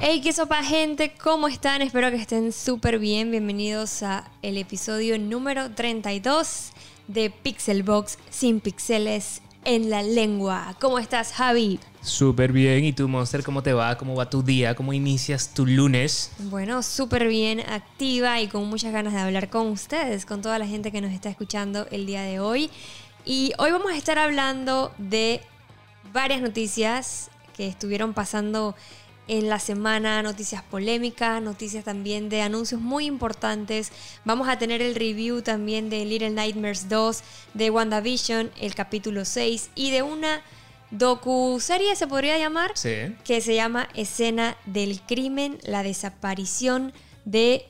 Hey, qué sopa gente, ¿cómo están? Espero que estén súper bien. Bienvenidos a el episodio número 32 de Pixelbox sin pixeles en la lengua. ¿Cómo estás, Javi? Súper bien. ¿Y tú, Monster, cómo te va? ¿Cómo va tu día? ¿Cómo inicias tu lunes? Bueno, súper bien, activa y con muchas ganas de hablar con ustedes, con toda la gente que nos está escuchando el día de hoy. Y hoy vamos a estar hablando de varias noticias que estuvieron pasando en la semana, noticias polémicas, noticias también de anuncios muy importantes. Vamos a tener el review también de Little Nightmares 2, de WandaVision, el capítulo 6 y de una docu-serie, se podría llamar, Sí. que se llama Escena del Crimen, la desaparición de...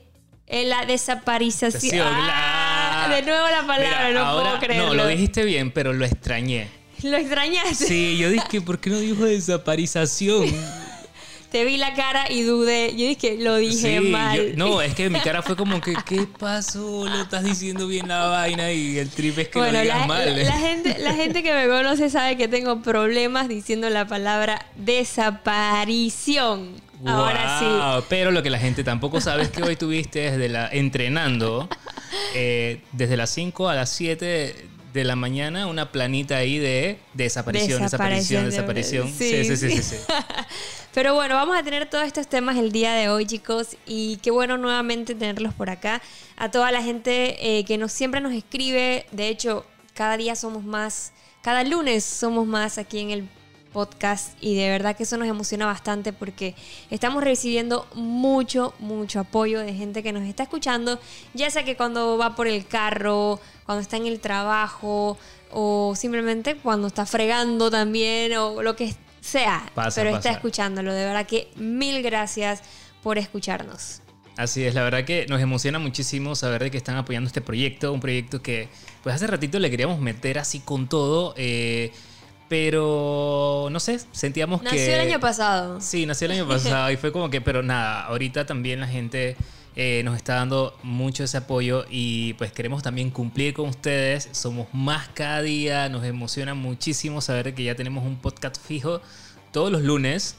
eh, la desaparición... Desaparición, Ah, de nuevo la palabra, Mira, no ahora- puedo creerlo. No, lo dijiste bien, pero lo extrañé. ¿Lo extrañaste? Sí, yo dije, ¿por qué no dijo desaparización? Te vi la cara y dudé. Yo dije, lo dije Sí, mal. yo- no, es que mi cara fue como que, ¿qué pasó? Lo estás diciendo bien la vaina y el trip es que bueno, lo digas la, mal. la- la gente, la gente que me conoce sabe que tengo problemas diciendo la palabra desaparición. Ahora sí. Pero lo que la gente tampoco sabe es que hoy tuviste desde la, entrenando eh, desde las 5 a las 7 de la mañana una planita ahí de desaparición, desaparición, Desaparición, desaparición. sí, Sí, sí, sí, sí. sí. sí. Pero bueno, vamos a tener todos estos temas el día de hoy, chicos. Y qué bueno nuevamente tenerlos por acá. A toda la gente eh, que nos, siempre nos escribe. De hecho, cada día somos más. Cada lunes somos más aquí en el podcast. Y de verdad que eso nos emociona bastante porque estamos recibiendo mucho, mucho apoyo de gente que nos está escuchando. Ya sea que cuando va por el carro, cuando está en el trabajo. O simplemente cuando está fregando también. O lo que sea. Pasa, pero está escuchándolo. De verdad que mil gracias por escucharnos. Así es, la verdad que nos emociona muchísimo saber de que están apoyando este proyecto, un proyecto que pues hace ratito le queríamos meter así con todo, eh, pero no sé, sentíamos Nació que... el año pasado. Sí, nació el año pasado y fue como que, pero nada, ahorita también la gente eh, nos está dando mucho ese apoyo y pues queremos también cumplir con ustedes. Somos más cada día, nos emociona muchísimo saber que ya tenemos un podcast fijo todos los lunes.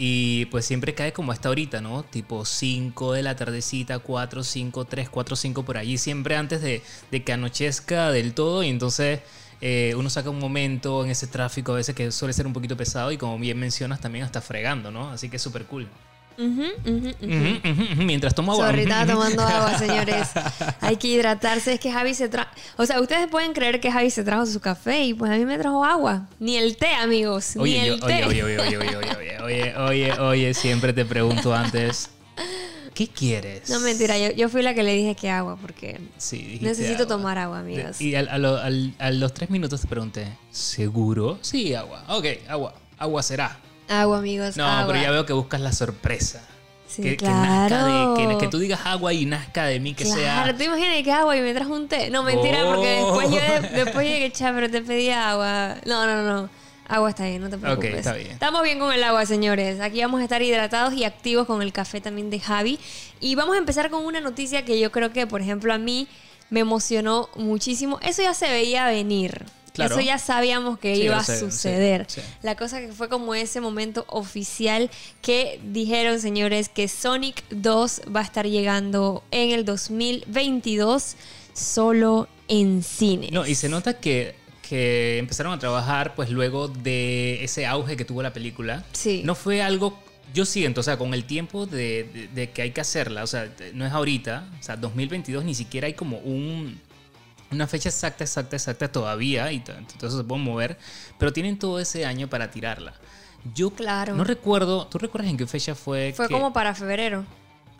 Y pues siempre cae como hasta ahorita, ¿no? Tipo 5 de la tardecita, 4, 5, 3, 4, 5 por allí, siempre antes de, de que anochezca del todo. Y entonces eh, uno saca un momento en ese tráfico a veces que suele ser un poquito pesado y como bien mencionas también hasta fregando, ¿no? Así que es súper cool. Mientras tomo agua. Sorry, estaba tomando agua, señores. Hay que hidratarse. Es que Javi se trajo. O sea, ustedes pueden creer que Javi se trajo su café y pues a mí me trajo agua. Ni el té, amigos. Ni Oye, yo- el té. oye, oye, oye, oye, oye, oye, oye, oye, oye, siempre te pregunto antes, ¿qué quieres? No, mentira. Yo, yo fui la que le dije que agua porque Sí, dijiste necesito agua. tomar agua, amigos. Y al- a, lo- al- a los tres minutos te pregunté, ¿seguro? Sí, agua. Ok, agua. Agua será. Agua, amigos. No, agua. pero ya veo que buscas la sorpresa. Sí, que, que claro. nazca de, que, que tú digas agua y nazca de mí, que Claro, sea... ¿te imaginas que agua y me trajo un té? No, mentira, porque Oh. después yo después yo dije, "Cha, pero te pedí agua. No, no, no. Agua está bien, no te preocupes. está bien. Estamos bien con el agua, señores. Aquí vamos a estar hidratados y activos con el café también de Javi. Y vamos a empezar con una noticia que yo creo que, por ejemplo, a mí me emocionó muchísimo. Eso ya se veía venir. Claro. Eso ya sabíamos que Sí, iba a sé, suceder. sí. La cosa que fue como ese momento oficial que dijeron, señores, que Sonic 2 va a estar llegando en el 2022 solo en cine. No, y se nota que, que empezaron a trabajar pues luego de ese auge que tuvo la película. Sí. No fue algo, yo siento, o sea, con el tiempo de, de- de que hay que hacerla, o sea, no es ahorita, o sea, 2022 ni siquiera hay como un, una fecha exacta, exacta, exacta todavía, y entonces se pueden mover, pero tienen todo ese año para tirarla. Yo Claro. no recuerdo, ¿tú recuerdas en qué fecha fue? Fue que- como para febrero.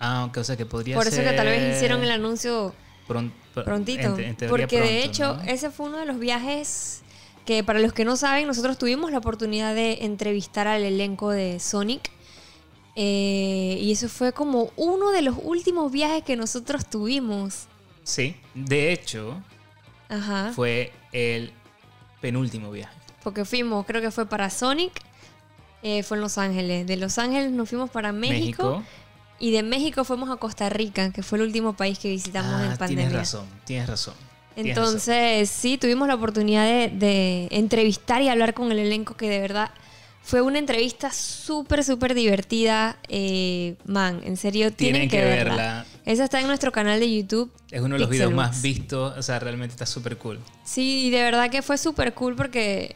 Ah, ok, o sea, que podría Por ser... eso que tal vez hicieron el anuncio pron- pr- prontito. en en Porque de hecho, ¿no? ese fue uno de los viajes que para los que no saben, nosotros tuvimos la oportunidad de entrevistar al elenco de Sonic. Eh, y eso fue como uno de los últimos viajes que nosotros tuvimos. Sí, de hecho, Ajá. fue el penúltimo viaje. Porque fuimos, creo que fue para Sonic, eh, fue en Los Ángeles. De Los Ángeles nos fuimos para México, México. Y de México fuimos a Costa Rica, que fue el último país que visitamos Ah, en pandemia. Tienes razón, tienes razón. tienes razón. Entonces, sí, tuvimos la oportunidad de, de entrevistar y hablar con el elenco que de verdad Fue una entrevista súper, súper divertida. Eh, man, en serio, tienen, Tienen que, que verla. verla. Esa está en nuestro canal de YouTube. Es uno de los videos más vistos, o sea, realmente está súper cool. Sí, y de verdad que fue súper cool porque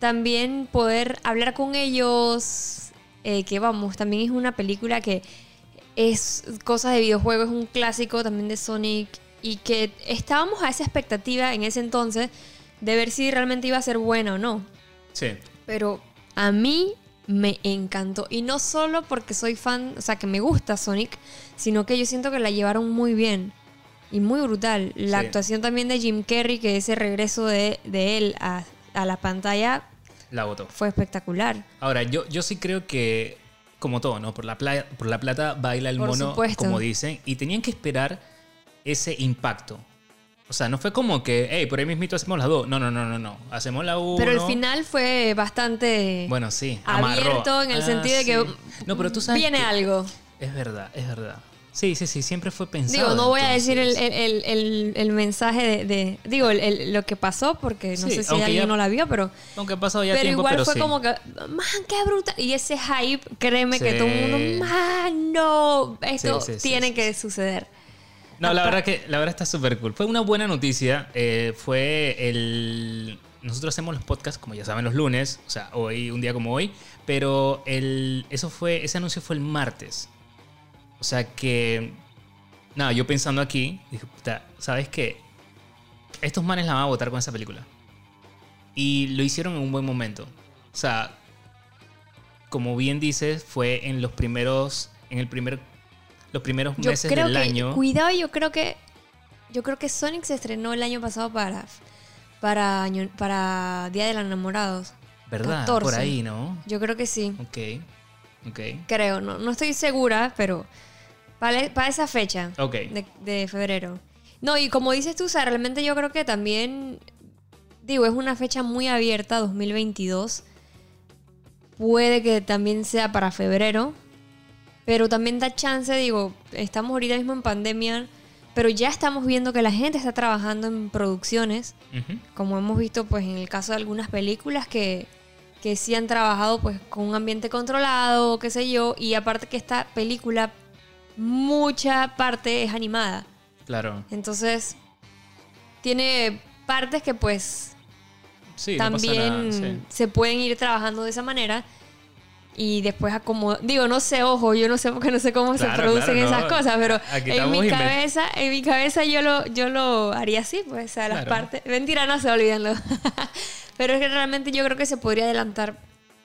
también poder hablar con ellos, eh, que vamos, también es una película que es cosas de videojuegos, es un clásico también de Sonic y que estábamos a esa expectativa en ese entonces de ver si realmente iba a ser buena o no. Sí. Pero a mí me encantó. Y no solo porque soy fan, o sea, que me gusta Sonic, sino que yo siento que la llevaron muy bien. Y muy brutal. La Sí. actuación también de Jim Carrey, que ese regreso de, de él a, a la pantalla La votó. fue espectacular. Ahora, yo, yo sí creo que, como todo, ¿no? Por la, pla- por la plata baila el Por mono, supuesto. como dicen, y tenían que esperar ese impacto. O sea, no fue como que, hey, por ahí mismito hacemos las dos. No, no, no, no, no. Hacemos la uno. Pero el final fue bastante Bueno, sí. abierto amarró. en el Ah, sentido de que. No, pero tú sabes viene algo. Es verdad, es verdad. Sí, sí, sí, siempre fue pensado. Digo, no voy a decir el, el- el- mensaje de, de- digo, lo que pasó, porque no Sí, sé si alguien ya- no la vio, pero... Aunque ha pasado ya pero tiempo, igual pero fue sí. como que, man, qué brutal. Y ese hype, créeme que todo el mundo, man, no, esto tiene que suceder. No, la verdad que la verdad está súper cool. Fue una buena noticia. eh, fue el. Nosotros hacemos los podcasts, como ya saben, los lunes. O sea, hoy, un día como hoy. Pero el, eso fue, ese anuncio fue el martes. O sea que. Nada, yo pensando aquí, dije, puta, ¿sabes qué? Estos manes la van a votar con esa película. Y lo hicieron en un buen momento. O sea, como bien dices, fue en los primeros. En el primer. Los primeros Yo meses creo del que, año. cuidado, yo creo que, yo creo que Sonic se estrenó el año pasado para, para, año- para Día de los Enamorados. ¿Verdad? 14. Por ahí, ¿no? Yo creo que sí. Ok. Ok. Creo, no, no estoy segura, pero para, para esa fecha Ok. de, de febrero. No, y como dices tú, o sea, realmente yo creo que también, digo, es una fecha muy abierta, 2022. Puede que también sea para febrero, pero también da chance, digo, estamos ahorita mismo en pandemia, pero ya estamos viendo que la gente está trabajando en producciones como hemos visto pues en el caso de algunas películas que, que sí han trabajado pues con un ambiente controlado, qué sé yo, y aparte que esta película mucha parte es animada. Claro. Entonces tiene partes que pues Sí, no también nada, sí. se pueden ir trabajando de esa manera. Y después como digo, no sé, ojo, yo no sé porque no sé cómo se Claro, producen claro, esas no. cosas, pero Aquí en mi cabeza, en mi cabeza yo lo, yo lo haría así, pues, o sea, las Claro. partes. Mentira, no se olvídenlo. pero es que realmente yo creo que se podría adelantar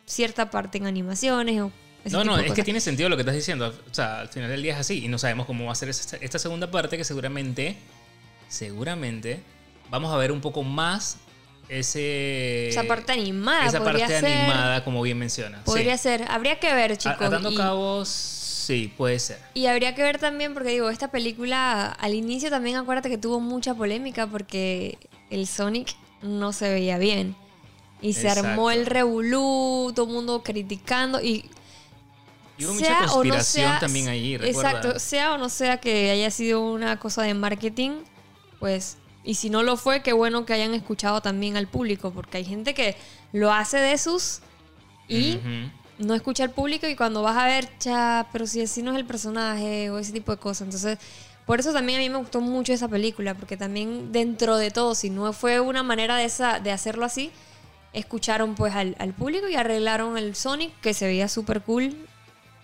cierta parte en animaciones o No, no, es que tiene sentido lo que estás diciendo. O sea, al final del día es así y no sabemos cómo va a ser esta segunda parte que seguramente, seguramente, vamos a ver un poco más ese... Esa parte animada Esa parte ser. animada, como bien mencionas. Podría sí. ser. Habría que ver, chicos. Atando y- cabos, sí, puede ser. Y habría que ver también, porque digo, esta película al inicio también acuérdate que tuvo mucha polémica porque el Sonic no se veía bien. Y se Exacto. armó el revolú, todo el mundo criticando y... Y hubo mucha sea o no conspiración sea- también ahí, recuerda. Exacto, sea o no sea que haya sido una cosa de marketing, pues... Y si no lo fue, qué bueno que hayan escuchado también al público, porque hay gente que lo hace de sus y Ujú. no escucha al público y cuando vas a ver, cha, pero si así no es el personaje o ese tipo de cosas. Entonces, por eso también a mí me gustó mucho esa película, porque también dentro de todo, si no fue una manera de, esa, de hacerlo así, escucharon pues al, al público y arreglaron el Sonic, que se veía súper cool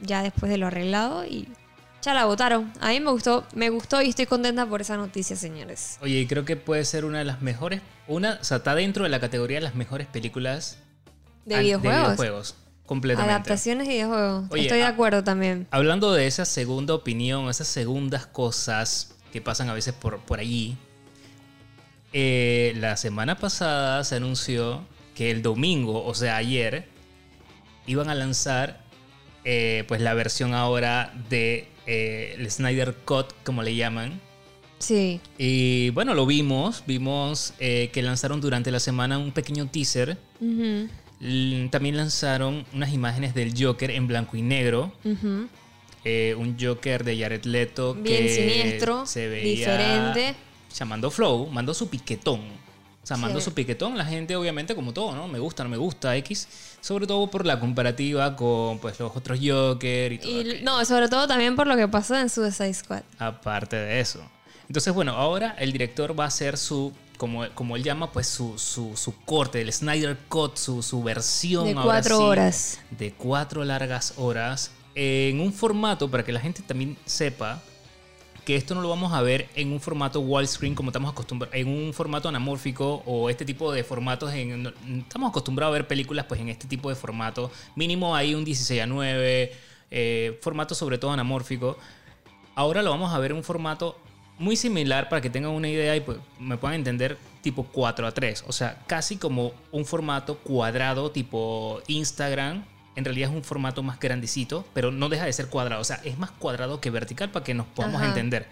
ya después de lo arreglado y ya la votaron. A mí me gustó, me gustó y estoy contenta por esa noticia, señores. Oye, y creo que puede ser una de las mejores, una, o sea, está dentro de la categoría de las mejores películas De an- videojuegos. videojuegos, completamente. Adaptaciones y videojuegos. Oye, estoy de a- acuerdo también. Hablando de esa segunda opinión, esas segundas cosas que pasan a veces por, por allí, eh, la semana pasada se anunció que el domingo, o sea, ayer, iban a lanzar eh, pues la versión ahora de eh, el Snyder Cut, como le llaman. Sí. Y bueno, lo vimos, vimos eh, que lanzaron durante la semana un pequeño teaser. También lanzaron unas imágenes del Joker en blanco y negro. Eh, un Joker de Jared Leto Bien que siniestro, se veía diferente. llamando flow, mandó su piquetón. O sea, mando Sí. su piquetón, la gente obviamente como todo, ¿no? Me gusta, no me gusta, X. Sobre todo por la comparativa con pues los otros Joker y todo. Y, no, sobre todo también por lo que pasó en Suicide Squad. Aparte de eso. Entonces, bueno, ahora el director va a hacer su, como, como él llama, pues su, su, su corte, el Snyder Cut, su, su versión. De ahora cuatro sí, horas. De cuatro largas horas. En un formato, para que la gente también sepa, que esto no lo vamos a ver en un formato widescreen como estamos acostumbrados, en un formato anamórfico o este tipo de formatos. Estamos acostumbrados a ver películas pues en este tipo de formato. Mínimo hay un 16 a 9, eh, formato sobre todo anamórfico. Ahora lo vamos a ver en un formato muy similar para que tengan una idea y pues, me puedan entender tipo 4 a 3. O sea, casi como un formato cuadrado tipo Instagram. En realidad es un formato más grandecito, pero no deja de ser cuadrado. O sea, es más cuadrado que vertical para que nos podamos Ajá. entender.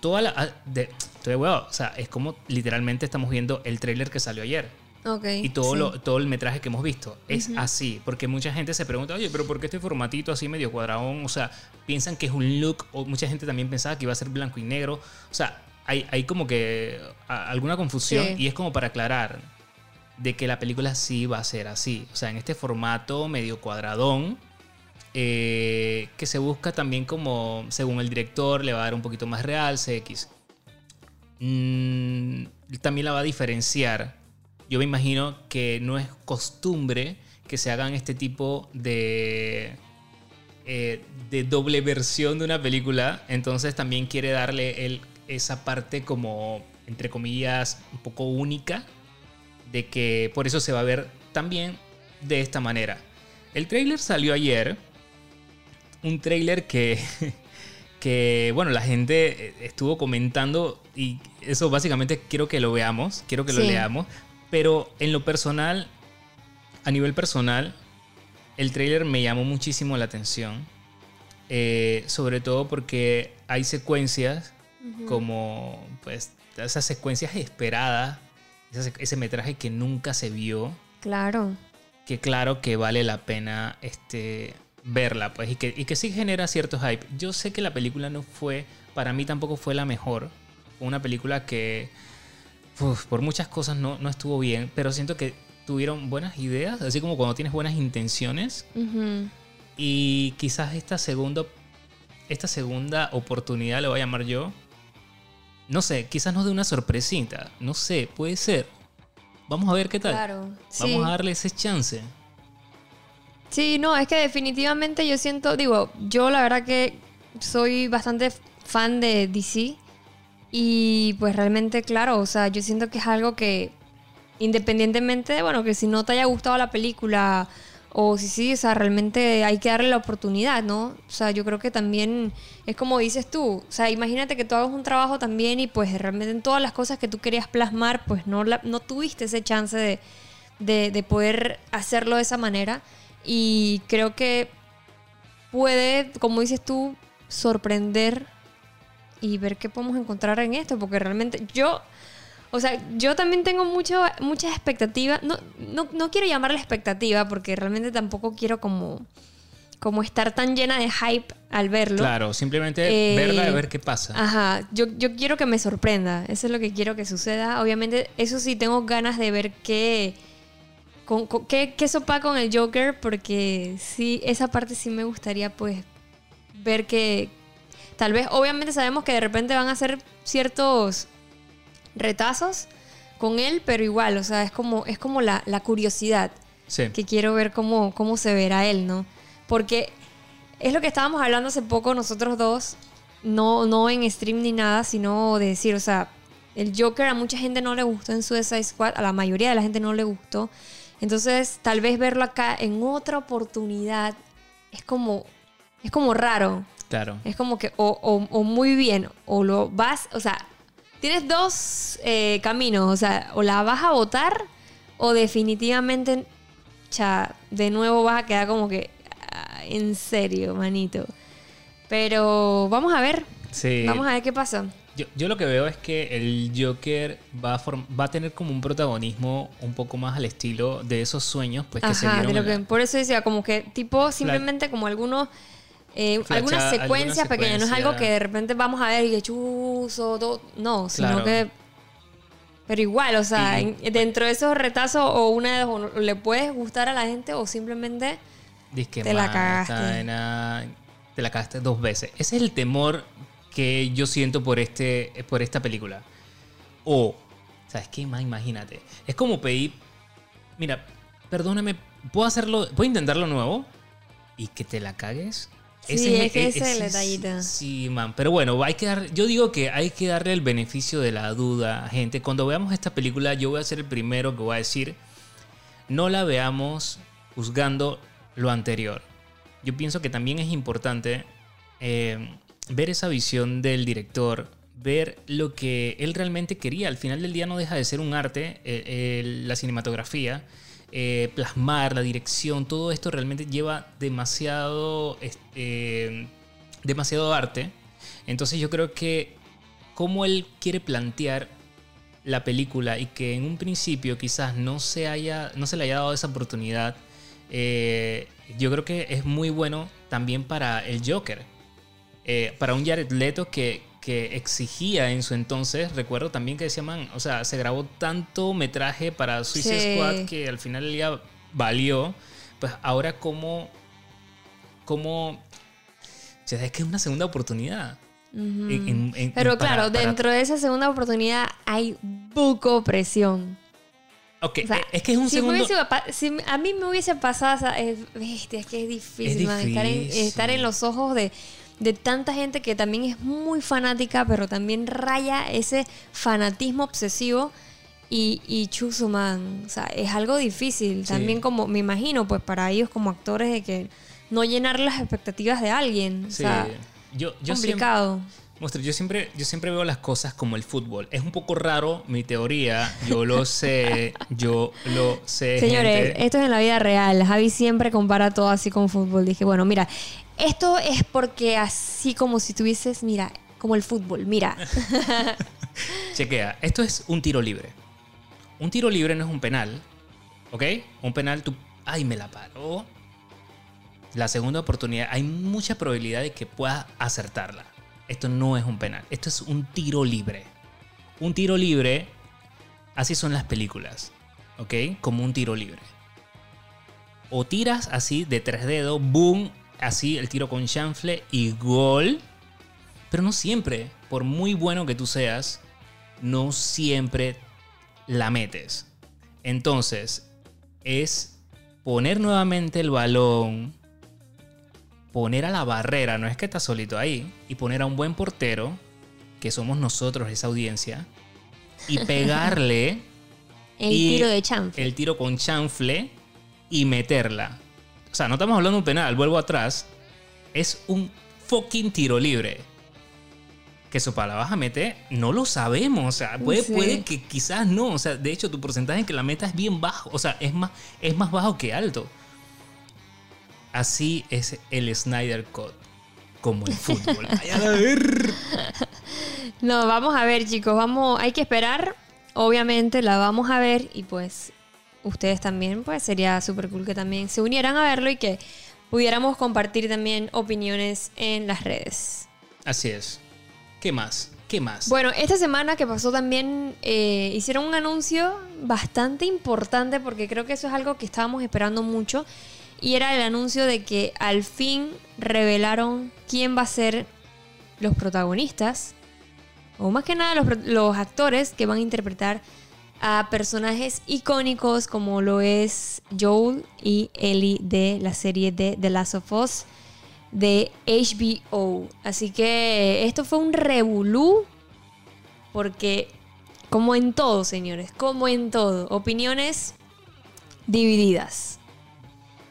Toda la... ah, De, estoy de huevo, o sea, es como literalmente estamos viendo el tráiler que salió ayer. Ok. Y todo, sí. lo, todo el metraje que hemos visto es así, porque mucha gente se pregunta, oye, pero ¿por qué este formatito así medio cuadradón? O sea, piensan que es un look, o mucha gente también pensaba que iba a ser blanco y negro. O sea, hay, hay como que a- alguna confusión Sí. y es como para aclarar de que la película sí va a ser así. O sea, en este formato medio cuadradón, eh, que se busca también como, según el director, le va a dar un poquito más real, CX. Mm, también la va a diferenciar. Yo me imagino que no es costumbre que se hagan este tipo de, eh, de doble versión de una película. Entonces también quiere darle el- esa parte como, entre comillas, un poco única. De que por eso se va a ver también de esta manera. El trailer salió ayer. Un trailer que, que, bueno, la gente estuvo comentando y eso básicamente quiero que lo veamos, quiero que lo Sí. leamos. Pero en lo personal, a nivel personal, el trailer me llamó muchísimo la atención. Eh, sobre todo porque hay secuencias como, pues, esas secuencias esperadas, ese, ese metraje que nunca se vio Claro. que claro que vale la pena este, verla, pues, y que, y que sí genera cierto hype. Yo sé que la película no fue, para mí tampoco fue la mejor. Fue una película que uf, por muchas cosas no, no estuvo bien, pero siento que tuvieron buenas ideas, así como cuando tienes buenas intenciones. Y quizás esta segunda, esta segunda oportunidad, lo voy a llamar yo, no sé, quizás nos dé una sorpresita, no sé, puede ser. Vamos a ver qué tal. Claro. Sí. Vamos a darle ese chance. Sí, no, es que definitivamente yo siento, digo, yo la verdad que soy bastante fan de DC y pues realmente, claro, o sea, yo siento que es algo que independientemente de, bueno, que si no te haya gustado la película o si sí, o sea, realmente hay que darle la oportunidad, ¿no? O sea, yo creo que también es como dices tú, o sea, imagínate que tú hagas un trabajo también y pues realmente en todas las cosas que tú querías plasmar, pues no, la- no tuviste ese chance de, de, de poder hacerlo de esa manera. Y creo que puede, como dices tú, sorprender y ver qué podemos encontrar en esto, porque realmente yo, o sea, yo también tengo mucho, muchas expectativas, no, no, no quiero llamarle expectativa, porque realmente tampoco quiero como, como estar tan llena de hype al verlo. Claro, simplemente Eh, verla y ver qué pasa. Ajá, yo, yo quiero que me sorprenda, eso es lo que quiero que suceda. Obviamente, eso sí, tengo ganas de ver qué, con, con- qué, qué sopa con el Joker, porque sí, esa parte sí me gustaría pues ver que tal vez, obviamente sabemos que de repente van a hacer ciertos retazos con él, pero igual, o sea, es como, es como la, la curiosidad Sí. que quiero ver cómo, cómo se verá él, ¿no? Porque es lo que estábamos hablando hace poco nosotros dos, no, no en stream ni nada, sino de decir, o sea, el Joker a mucha gente no le gustó en Suicide Squad, a la mayoría de la gente no le gustó. Entonces, tal vez verlo acá en otra oportunidad es como, es como raro. Claro. Es como que, o, o- o muy bien, o lo vas, o sea, tienes dos eh, caminos, o sea, o la vas a votar, o definitivamente, cha, de nuevo vas a quedar como que, ah, en serio, manito. Pero vamos a ver, Sí. vamos a ver qué pasa. Yo, yo lo que veo es que el Joker va a, va a tener como un protagonismo un poco más al estilo de esos sueños pues, que se de lo que, la- por eso decía, como que tipo simplemente como algunos, eh, Flacha- algunas alguna secuencias pequeñas, no es algo que de repente vamos a ver y que chuzo, todo, no, sino Claro. que Pero igual, o sea, dentro de esos retazos o una de dos, le puedes gustar a la gente o simplemente... Dices que Te la "Man, cagaste". te la cagaste dos veces. Ese es el temor que yo siento por, este, por esta película. O, ¿sabes qué? Man, imagínate. Es como pedir, mira, perdóname, ¿puedo hacerlo, puedo intentarlo nuevo? Y que te la cagues. Sí, es que ese es el detallito. Sí, man. Pero bueno, hay que dar, yo digo que hay que darle el beneficio de la duda, gente. Cuando veamos esta película, yo voy a ser el primero que voy a decir, no la veamos juzgando lo anterior. Yo pienso que también es importante eh, ver esa visión del director, ver lo que él realmente quería. Al final del día no deja de ser un arte, eh, eh, la cinematografía, eh, plasmar, la dirección, todo esto realmente lleva demasiado, este, demasiado arte. Entonces yo creo que cómo él quiere plantear la película y que en un principio quizás no se, haya, no se le haya dado esa oportunidad, eh, yo creo que es muy bueno también para el Joker. Eh, para un Jared Leto que, que exigía en su entonces, recuerdo también que decía, man, o sea, se grabó tanto metraje para Suicide Sí. Squad que al final del día valió. Pues ahora cómo, cómo, o sea, es que es una segunda oportunidad. En- en- en- Pero para- claro, para- dentro de esa segunda oportunidad hay buco presión. Ok, O sea, eh, es que es un si segundo... hubiese si a mí me hubiese pasado es, es que es difícil, Es man, estar, en, difícil. estar en los ojos de, de tanta gente que también es muy fanática, pero también raya ese fanatismo obsesivo y, y chuzo, man. O sea, es algo difícil. Sí. También como, me imagino, pues para ellos como actores de que no llenar las expectativas de alguien. O Sí, sea, yo, yo siempre, complicado. Monstruo, yo siempre, yo siempre veo las cosas como el fútbol. Es un poco raro mi teoría, yo lo sé, yo lo sé. Señores, gente. esto es en la vida real. Javi siempre compara todo así con fútbol. Dije, bueno, mira, esto es porque así como si tuvieses, mira, como el fútbol, mira. Chequea, esto es un tiro libre. Un tiro libre no es un penal, ¿ok? Un penal, tú, ay, me la paró. La segunda oportunidad, hay mucha probabilidad de que puedas acertarla. Esto no es un penal, esto es un tiro libre. Un tiro libre, así son las películas, ¿ok? Como un tiro libre. O tiras así de tres dedos, boom, así el tiro con chanfle y gol. Pero no siempre, por muy bueno que tú seas, no siempre la metes. Entonces, es poner nuevamente el balón, poner a la barrera, no es que estás solito ahí, y poner a un buen portero, que somos nosotros esa audiencia, y pegarle El Y tiro de chanfle. el tiro con chanfle y meterla. O sea, no estamos hablando de un penal, vuelvo atrás. Es un fucking tiro libre. Que para la vas a meter, no lo sabemos. O sea, puede, Sí. puede que quizás no. O sea, de hecho, tu porcentaje en que la meta es bien bajo. O sea, es más, es más bajo que alto. Así es el Snyder Cut. Como el fútbol. Ay, a ver. No, vamos a ver, chicos, vamos, hay que esperar. Obviamente la vamos a ver y pues ustedes también, pues sería súper cool que también se unieran a verlo y que pudiéramos compartir también opiniones en las redes. Así es. ¿Qué más? ¿Qué más? Bueno, esta semana que pasó también eh, hicieron un anuncio bastante importante porque creo que eso es algo que estábamos esperando mucho y era el anuncio de que al fin revelaron quién va a ser los protagonistas o más que nada los, actores que van a interpretar a personajes icónicos como lo es Joel y Ellie de la serie de The Last of Us de HBO. Así que esto fue un revolú porque como en todo, señores, como en todo, opiniones divididas.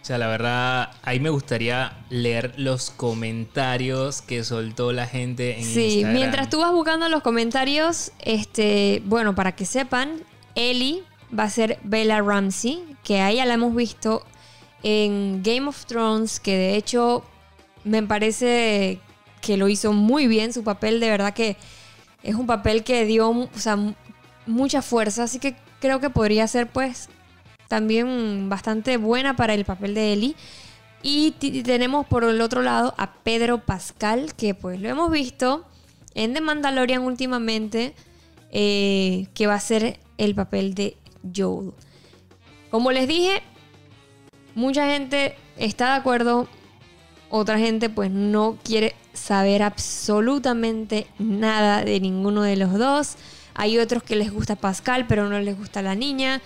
O sea, la verdad, ahí me gustaría leer los comentarios que soltó la gente en Sí, Instagram. mientras tú vas buscando los comentarios, este, bueno, para que sepan, Ellie va a ser Bella Ramsey, que a ella la hemos visto en Game of Thrones, que de hecho me parece que lo hizo muy bien, su papel de verdad que es un papel que dio o sea, mucha fuerza, así que creo que podría ser pues también bastante buena para el papel de Ellie. Y tenemos por el otro lado a Pedro Pascal, que pues lo hemos visto en The Mandalorian últimamente, eh, que va a ser el papel de Joel. Como les dije, mucha gente está de acuerdo, otra gente pues no quiere saber absolutamente nada de ninguno de los dos. Hay otros que les gusta Pascal, pero no les gusta la niña.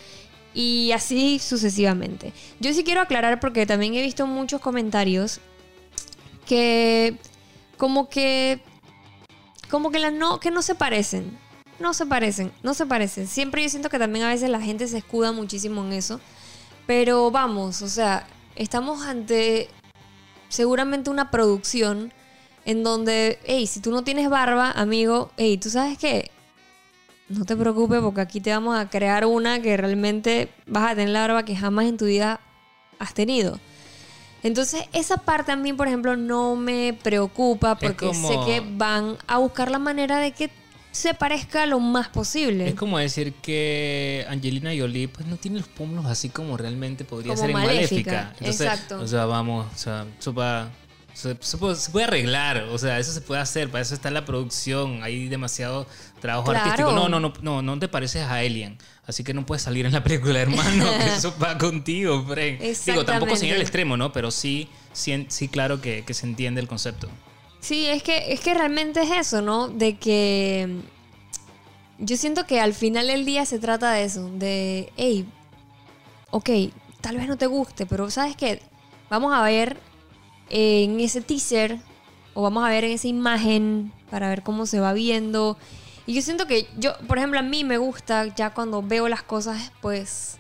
Y así sucesivamente. Yo sí quiero aclarar porque también he visto muchos comentarios que como que como que no que no se parecen. No se parecen, no se parecen. Siempre yo siento que también a veces la gente se escuda muchísimo en eso. Pero vamos, o sea, estamos ante seguramente una producción en donde, hey, si tú no tienes barba, amigo, hey, tú sabes qué, no te preocupes porque aquí te vamos a crear una que realmente vas a tener la barba que jamás en tu vida has tenido. Entonces, esa parte a mí, por ejemplo, no me preocupa porque como- sé que van a buscar la manera de que se parezca lo más posible. Es como decir que Angelina Jolie pues no tiene los pómulos así como realmente podría Como ser en Maléfica, Maléfica. Entonces, exacto. O sea, vamos, o sea, se, se puede, se puede arreglar, o sea, eso se puede hacer, para eso está la producción, hay demasiado trabajo Claro. artístico. No, no, no, no, no te pareces a Alien, así que no puedes salir en la película, hermano, que eso va contigo, Fren. Digo, tampoco sin el extremo, ¿no? Pero sí, sí, sí claro que, que se entiende el concepto. Sí, es que, es que realmente es eso, ¿no? De que mm, yo siento que al final del día se trata de eso, de, hey, ok, tal vez no te guste, pero ¿sabes qué? Vamos a ver en ese teaser o vamos a ver en esa imagen para ver cómo se va viendo. Y yo siento que yo, por ejemplo, a mí me gusta ya cuando veo las cosas, pues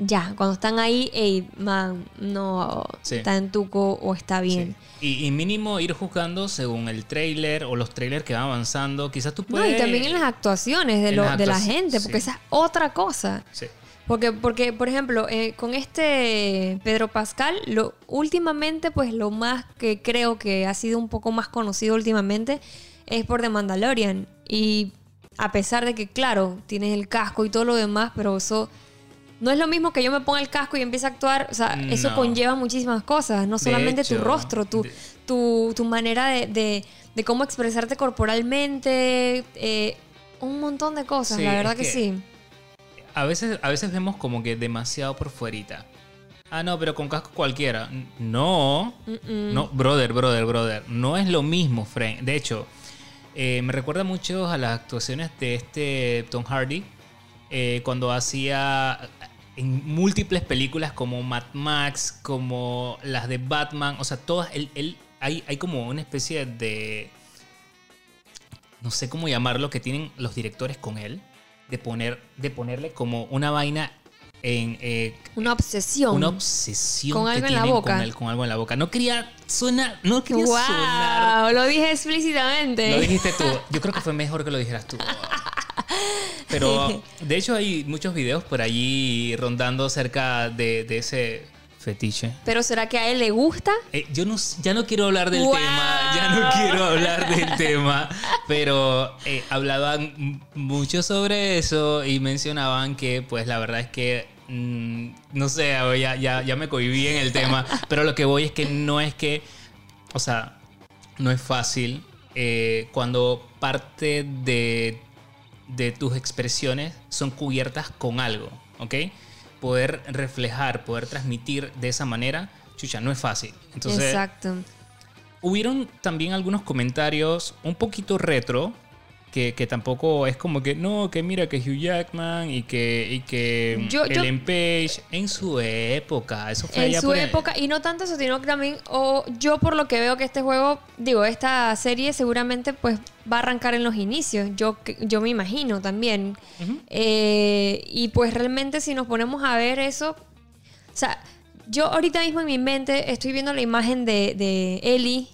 ya, cuando están ahí, hey, man, no Sí. está en tuco o está bien. Sí. Y, y mínimo ir juzgando según el trailer o los trailers que van avanzando. Quizás tú No, puedes... y también en las actuaciones de, En lo- las de la gente, porque sí. esa es otra cosa. Sí. Porque, porque por ejemplo, eh, con este Pedro Pascal, lo, últimamente, pues lo más que creo que ha sido un poco más conocido últimamente es por The Mandalorian. Y a pesar de que, claro, tienes el casco y todo lo demás, pero eso no es lo mismo que yo me ponga el casco y empiece a actuar. O sea, eso conlleva muchísimas cosas. No solamente tu rostro, tu, de- tu, tu manera de, de- de cómo expresarte corporalmente, eh, un montón de cosas, Sí, la verdad es que, que- sí. A veces, a veces vemos como que demasiado por fuerita. Ah, no, pero con casco cualquiera. No. No, brother, brother, brother. No es lo mismo, Frank. De hecho, eh, me recuerda mucho a las actuaciones de este Tom Hardy. eh, cuando hacía en múltiples películas como Mad Max, como las de Batman. O sea, todas. Él, él- hay, hay como una especie de. No sé cómo llamarlo, que tienen los directores con él. De, poner, de ponerle como una vaina en. eh, Una obsesión. una obsesión Con que algo en la boca. Con, él, con algo en la boca. No quería sonar, no quería sonar. ¡Wow! Lo dije explícitamente. Lo dijiste tú. Yo creo que fue mejor que lo dijeras tú. Pero de hecho hay muchos videos por allí rondando acerca de, de ese fetiche. Pero ¿será que a él le gusta? Eh, yo no, ya no quiero hablar del ¡Wow! tema, ya no quiero hablar del tema, pero eh, hablaban mucho sobre eso y mencionaban que pues la verdad es que, mm, no sé, ya, ya, ya me cohibí en el tema, pero lo que voy es que no es que, o sea, no es fácil eh, cuando parte de, de tus expresiones son cubiertas con algo, ¿ok? Poder reflejar, poder transmitir de esa manera, chucha, no es fácil. Entonces, Exacto. hubieron también algunos comentarios un poquito retro, que, que tampoco es como que, no, que mira que Hugh Jackman y que, y que Yo- yo- Ellen Page en su época, eso fue En allá su por el- época, y no tanto eso, sino que también, o yo por lo que veo que este juego, digo, esta serie seguramente pues va a arrancar en los inicios, yo, yo me imagino también. Eh, y pues realmente si nos ponemos a ver eso, o sea, yo ahorita mismo en mi mente estoy viendo la imagen de, de Ellie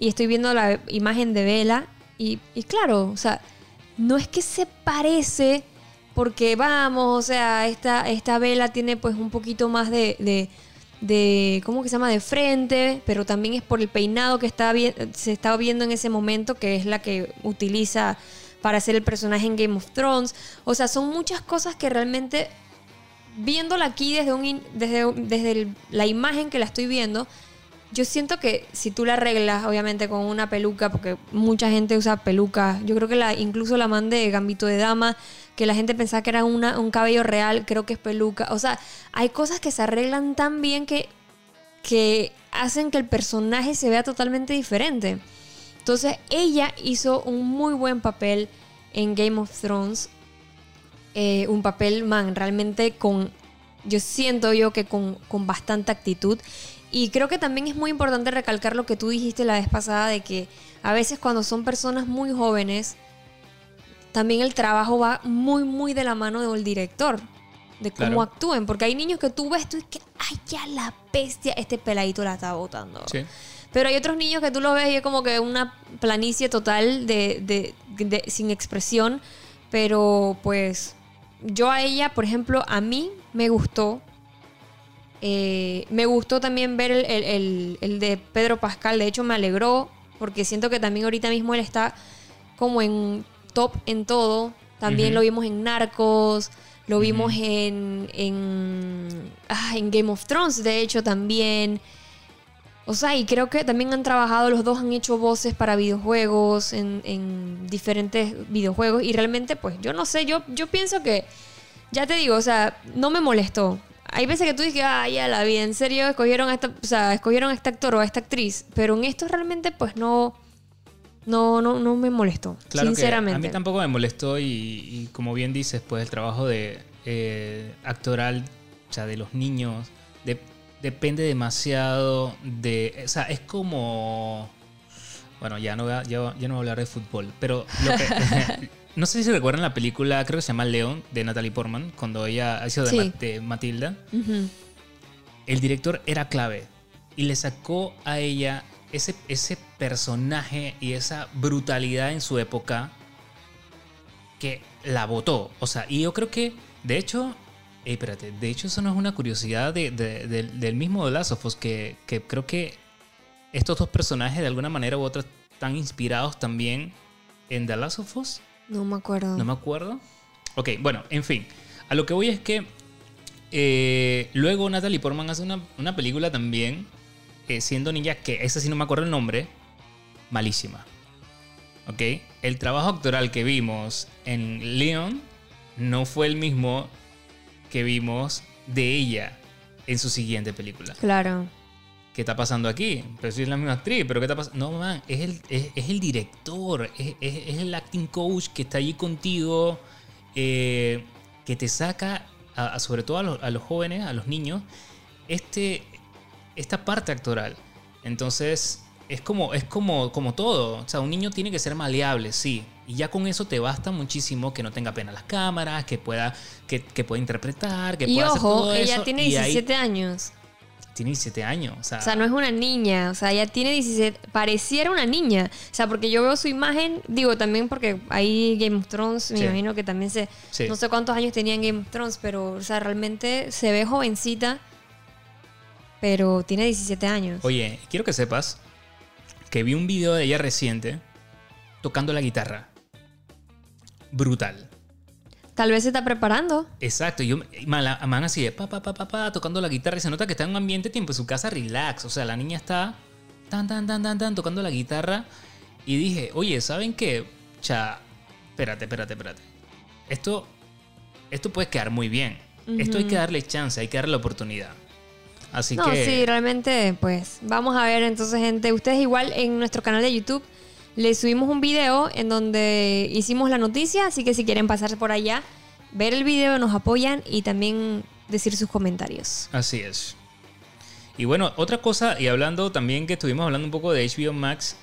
y estoy viendo la imagen de Bella y, claro, o sea, no es que se parece porque vamos, o sea, esta, esta Bella tiene pues un poquito más de, de, de, ¿cómo que se llama? De frente, pero también es por el peinado que está se estaba viendo en ese momento, que es la que utiliza para hacer el personaje en Game of Thrones. O sea, son muchas cosas que realmente viéndola aquí desde, un, desde, desde la imagen que la estoy viendo, yo siento que si tú la arreglas, obviamente con una peluca, porque mucha gente usa pelucas, yo creo que la, incluso la man de Gambito de Dama que la gente pensaba que era una, un cabello real, creo que es peluca. O sea, hay cosas que se arreglan tan bien que, que hacen que el personaje se vea totalmente diferente. Entonces, ella hizo un muy buen papel en Game of Thrones. Eh, un papel, man, realmente con. Yo siento yo que con, con bastante actitud. Y creo que también es muy importante recalcar lo que tú dijiste la vez pasada de que a veces cuando son personas muy jóvenes, también el trabajo va muy, muy de la mano del director, de cómo Claro. actúen. Porque hay niños que tú ves, tú dices que, ay, ya la bestia, este peladito la está botando. Sí. Pero hay otros niños que tú lo ves y es como que una planicie total de, de- de- sin expresión. Pero pues yo a ella, por ejemplo, a mí me gustó. Eh, me gustó también ver el, el- el- el de Pedro Pascal. De hecho, me alegró porque siento que también ahorita mismo él está como en top en todo. También lo vimos en Narcos. Lo vimos en, ah, en Game of Thrones, de hecho, también. O sea, y creo que también han trabajado, los dos han hecho voces para videojuegos, en, en diferentes videojuegos. Y realmente, pues, yo no sé, yo, yo pienso que, ya te digo, o sea, no me molestó. Hay veces que tú dices, ah, ya la vi, en serio, escogieron a esta, o sea, escogieron a este actor o a esta actriz. Pero en esto realmente, pues, no, no, no, no me molestó, Claro sinceramente. que a mí tampoco me molestó y, y como bien dices, pues el trabajo de eh, actoral, o sea, de los niños, de- depende demasiado de, o sea, es como, bueno, ya no voy a, ya, ya no voy a hablar de fútbol, pero lo que- no sé si recuerdan la película, creo que se llama León, de Natalie Portman, cuando ella hizo de, Sí. Ma- de Matilda el director era clave y le sacó a ella ese, ese personaje y esa brutalidad en su época que la votó. O sea, y yo creo que, de hecho, eh, espérate, de hecho eso no es una curiosidad de- de- del- del mismo de Last of Us, que, que creo que estos dos personajes de alguna manera u otra están inspirados también en The Last of Us. No me acuerdo. No me acuerdo. Ok, bueno, en fin. A lo que voy es que eh, luego Natalie Portman hace una, una película también, eh, siendo niña, que esa sí no me acuerdo el nombre, malísima. Ok, el trabajo actoral que vimos en Leon no fue el mismo que vimos de ella en su siguiente película. Claro. ¿Qué está pasando aquí? Pero si es la misma actriz, pero ¿qué está pasando? No, man, es el, es, es el director, es, es- el acting coach que está allí contigo, eh, que te saca, a- a- sobre todo a los, a los jóvenes, a los niños, este, esta parte actoral. Entonces, es como, es como, como todo. O sea, un niño tiene que ser maleable, sí. Y ya con eso te basta muchísimo que no tenga pena las cámaras, que pueda, que, que pueda interpretar, que Y pueda hacer ojo, todo ella eso. tiene y ahí- 17 años. Tiene 17 años. O sea, O sea, no es una niña, o sea, ella tiene 17, pareciera una niña. O sea, porque yo veo su imagen, digo también porque ahí Game of Thrones, me Sí. imagino que también se... Sí. No sé cuántos años tenía en Game of Thrones, pero, o sea, realmente se ve jovencita, pero tiene 17 años. Oye, quiero que sepas que vi un video de ella reciente tocando la guitarra. Brutal. Tal vez se está preparando. Exacto, yo man, la- man así de pa, pa, pa, pa, pa, tocando la guitarra y se nota que está en un ambiente tiempo en su casa relax. O sea, la niña está tan, tan, tan, tan, tan tocando la guitarra. Y dije, oye, ¿saben qué? Cha, espérate, espérate, espérate. Esto, esto puede quedar muy bien. Esto hay que darle chance, hay que darle la oportunidad. Así no, que. sí, realmente, pues vamos a ver entonces, gente. Ustedes igual en nuestro canal de YouTube les subimos un video en donde hicimos la noticia, así que si quieren pasar por allá, ver el video, nos apoyan y también decir sus comentarios. Así es. Y bueno, otra cosa, y hablando también que estuvimos hablando un poco de HBO Max,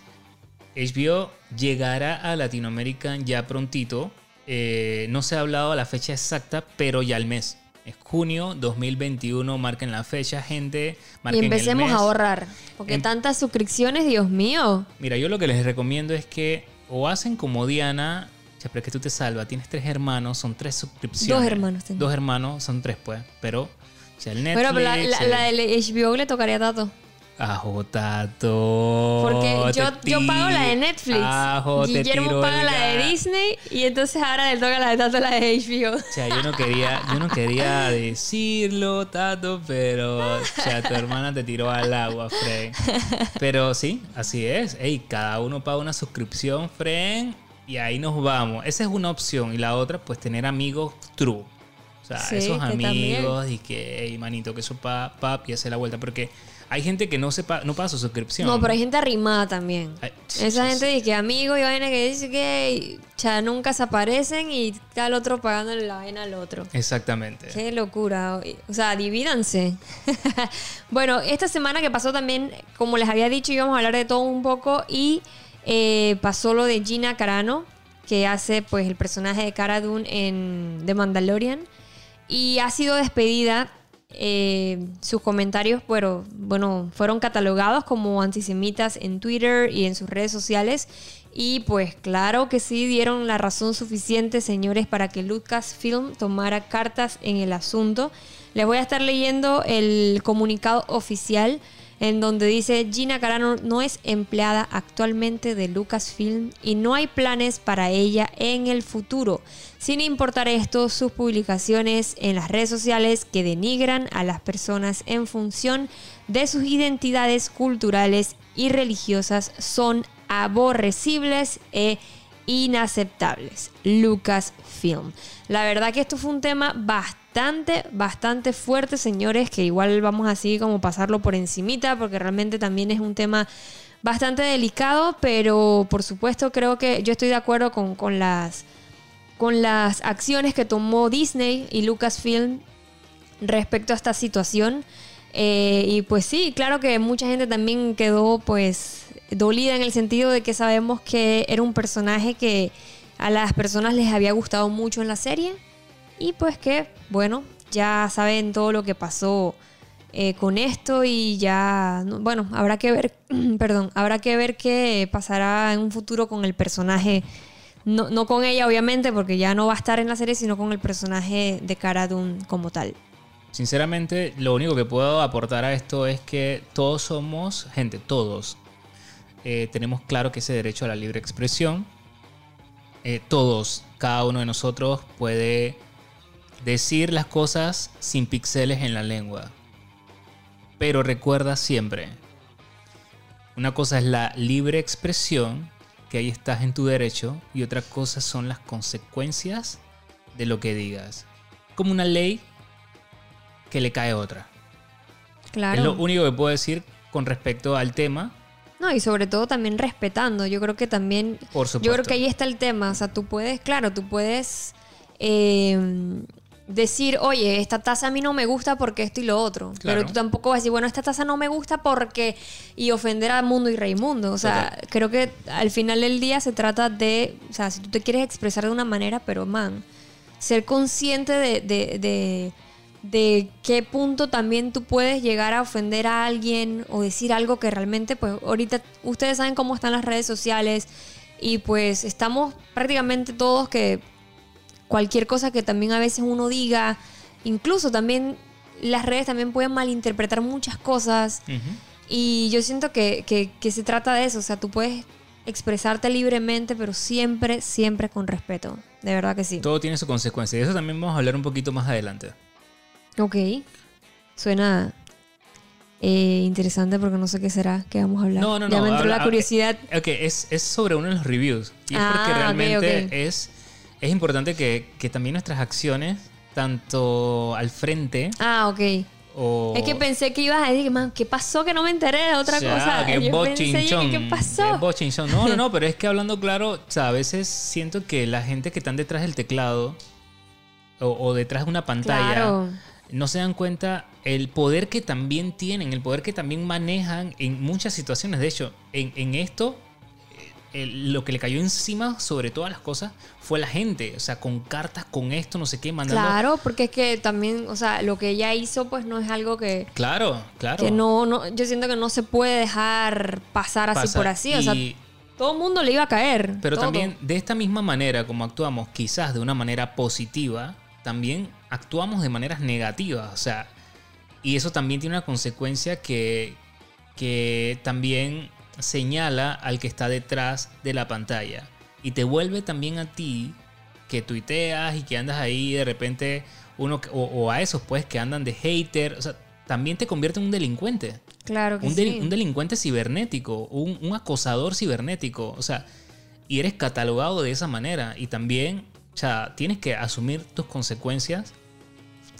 HBO llegará a Latinoamérica ya prontito. Eh, no se ha hablado la fecha exacta, pero ya el mes. Es junio 2021, marquen la fecha, gente. y marquen el empecemos mes. a ahorrar, porque Em- tantas suscripciones, Dios mío. Mira, yo lo que les recomiendo es que o hacen como Diana, ya, pero es que tú te salvas, tienes tres hermanos, son tres suscripciones. Dos hermanos tengo. Dos hermanos, son tres pues, pero... O sea, el Netflix... Pero la, la, el- la del HBO le tocaría a Tato. Ajo, tato. Porque yo, yo pago la de Netflix. Ajo, Guillermo paga la de. Disney y entonces ahora le toca la de Tato la de HBO. O sea, yo no quería, yo no quería decirlo, Tato, pero o sea, tu hermana te tiró al agua, Fred. Pero sí, así es. Ey, cada uno paga una suscripción, Fred. y ahí nos vamos. Esa es una opción. Y la otra, pues tener amigos true. O sea, Sí, esos que amigos y que, hey, manito, que eso pa, pap y hace la vuelta. Porque hay gente que no sepa, no paga su suscripción. No, pero hay gente arrimada también. Ay, Esa gente dice que amigo y vaina que dice que ya nunca se aparecen y está el otro pagándole la vaina al otro. Exactamente. Qué locura. O sea, divídanse. bueno, esta semana que pasó también, como les había dicho, íbamos a hablar de todo un poco y eh, pasó lo de Gina Carano, que hace pues el personaje de Cara Dune en The Mandalorian. Y ha sido despedida. Eh, sus comentarios pero, bueno, fueron catalogados como antisemitas en Twitter y en sus redes sociales. Y pues claro que sí dieron la razón suficiente, señores, para que Lucasfilm tomara cartas en el asunto. Les voy a estar leyendo el comunicado oficial en donde dice Gina Carano no es empleada actualmente de Lucasfilm y no hay planes para ella en el futuro. Sin importar esto, sus publicaciones en las redes sociales que denigran a las personas en función de sus identidades culturales y religiosas son aborrecibles e inaceptables. Lucasfilm. La verdad que esto fue un tema bastante, bastante fuerte, señores, que igual vamos así como pasarlo por encimita, porque realmente también es un tema bastante delicado, pero por supuesto creo que yo estoy de acuerdo con, con las, con las acciones que tomó Disney y Lucasfilm respecto a esta situación. Eh, y pues sí, claro que mucha gente también quedó pues dolida en el sentido de que sabemos que era un personaje que a las personas les había gustado mucho en la serie y pues que bueno, ya saben todo lo que pasó eh, con esto y ya, no- bueno, habrá que ver, perdón, habrá que ver qué pasará en un futuro con el personaje. No, no con ella, obviamente, porque ya no va a estar en la serie, sino con el personaje de Cara Dune como tal. Sinceramente, lo único que puedo aportar a esto es que todos somos, gente, todos, eh, tenemos claro que ese derecho a la libre expresión, eh, todos, cada uno de nosotros puede decir las cosas sin pixeles en la lengua. Pero recuerda siempre, una cosa es la libre expresión, que ahí estás en tu derecho, y otra cosa son las consecuencias de lo que digas. Como una ley que le cae otra. Claro. Es lo único que puedo decir con respecto al tema. No, y sobre todo también respetando. Yo creo que también. Por supuesto. Yo creo que ahí está el tema. O sea, tú puedes, claro, tú puedes eh, decir, oye, esta taza a mí no me gusta porque esto y lo otro. Claro. Pero tú tampoco vas a decir, bueno, esta taza no me gusta porque. y ofender a Mundo y Raimundo. O sea, Total. creo que al final del día se trata de. O sea, si tú te quieres expresar de una manera, pero man, ser consciente de. de- de de qué punto también tú puedes llegar a ofender a alguien o decir algo que realmente, pues ahorita ustedes saben cómo están las redes sociales y pues estamos prácticamente todos que cualquier cosa que también a veces uno diga, incluso también las redes también pueden malinterpretar muchas cosas y yo siento que, que- que se trata de eso, o sea, tú puedes expresarte libremente, pero siempre, siempre con respeto, de verdad que sí. Todo tiene su consecuencia. Y eso también vamos a hablar un poquito más adelante. Ok. Suena eh, interesante porque no sé qué será que vamos a hablar. No, no, ya no, me entró habla- la curiosidad. Ok, es, es sobre uno de los reviews. Y es Ah, porque ok, realmente. Es, es importante que, que también nuestras acciones, tanto al frente Ah, ok. o... Es que pensé que ibas a decir, man, ¿qué pasó que no me enteré de otra O sea, cosa? que Yo pensé, ¿qué que pasó? bochinchón. No, no, no, pero es que hablando claro, o sea, a veces siento que la gente que están detrás del teclado o, o detrás de una pantalla Claro. no se dan cuenta el poder que también tienen, el poder que también manejan en muchas situaciones. De hecho, en, en esto, eh, el- lo que le cayó encima sobre todas las cosas fue la gente. O sea, con cartas, con esto, no sé qué, mandando. Claro, porque es que también, o sea, lo que ella hizo, pues no es algo que, Claro, claro. que no, no, yo siento que no se puede dejar pasar así Pasa. por así. O sea, Y- todo el mundo le iba a caer. Pero todo. también de esta misma manera, como actuamos quizás de una manera positiva, también actuamos de maneras negativas. O sea, y eso también tiene una consecuencia que, que también señala al que está detrás de la pantalla. Y te vuelve también a ti que tuiteas y que andas ahí de repente uno, o, o a esos pues que andan de hater. O sea, también te convierte en un delincuente Claro que un, sí. un delincuente cibernético, un, un acosador cibernético. O sea, y eres catalogado de esa manera. Y también, o sea, tienes que asumir tus consecuencias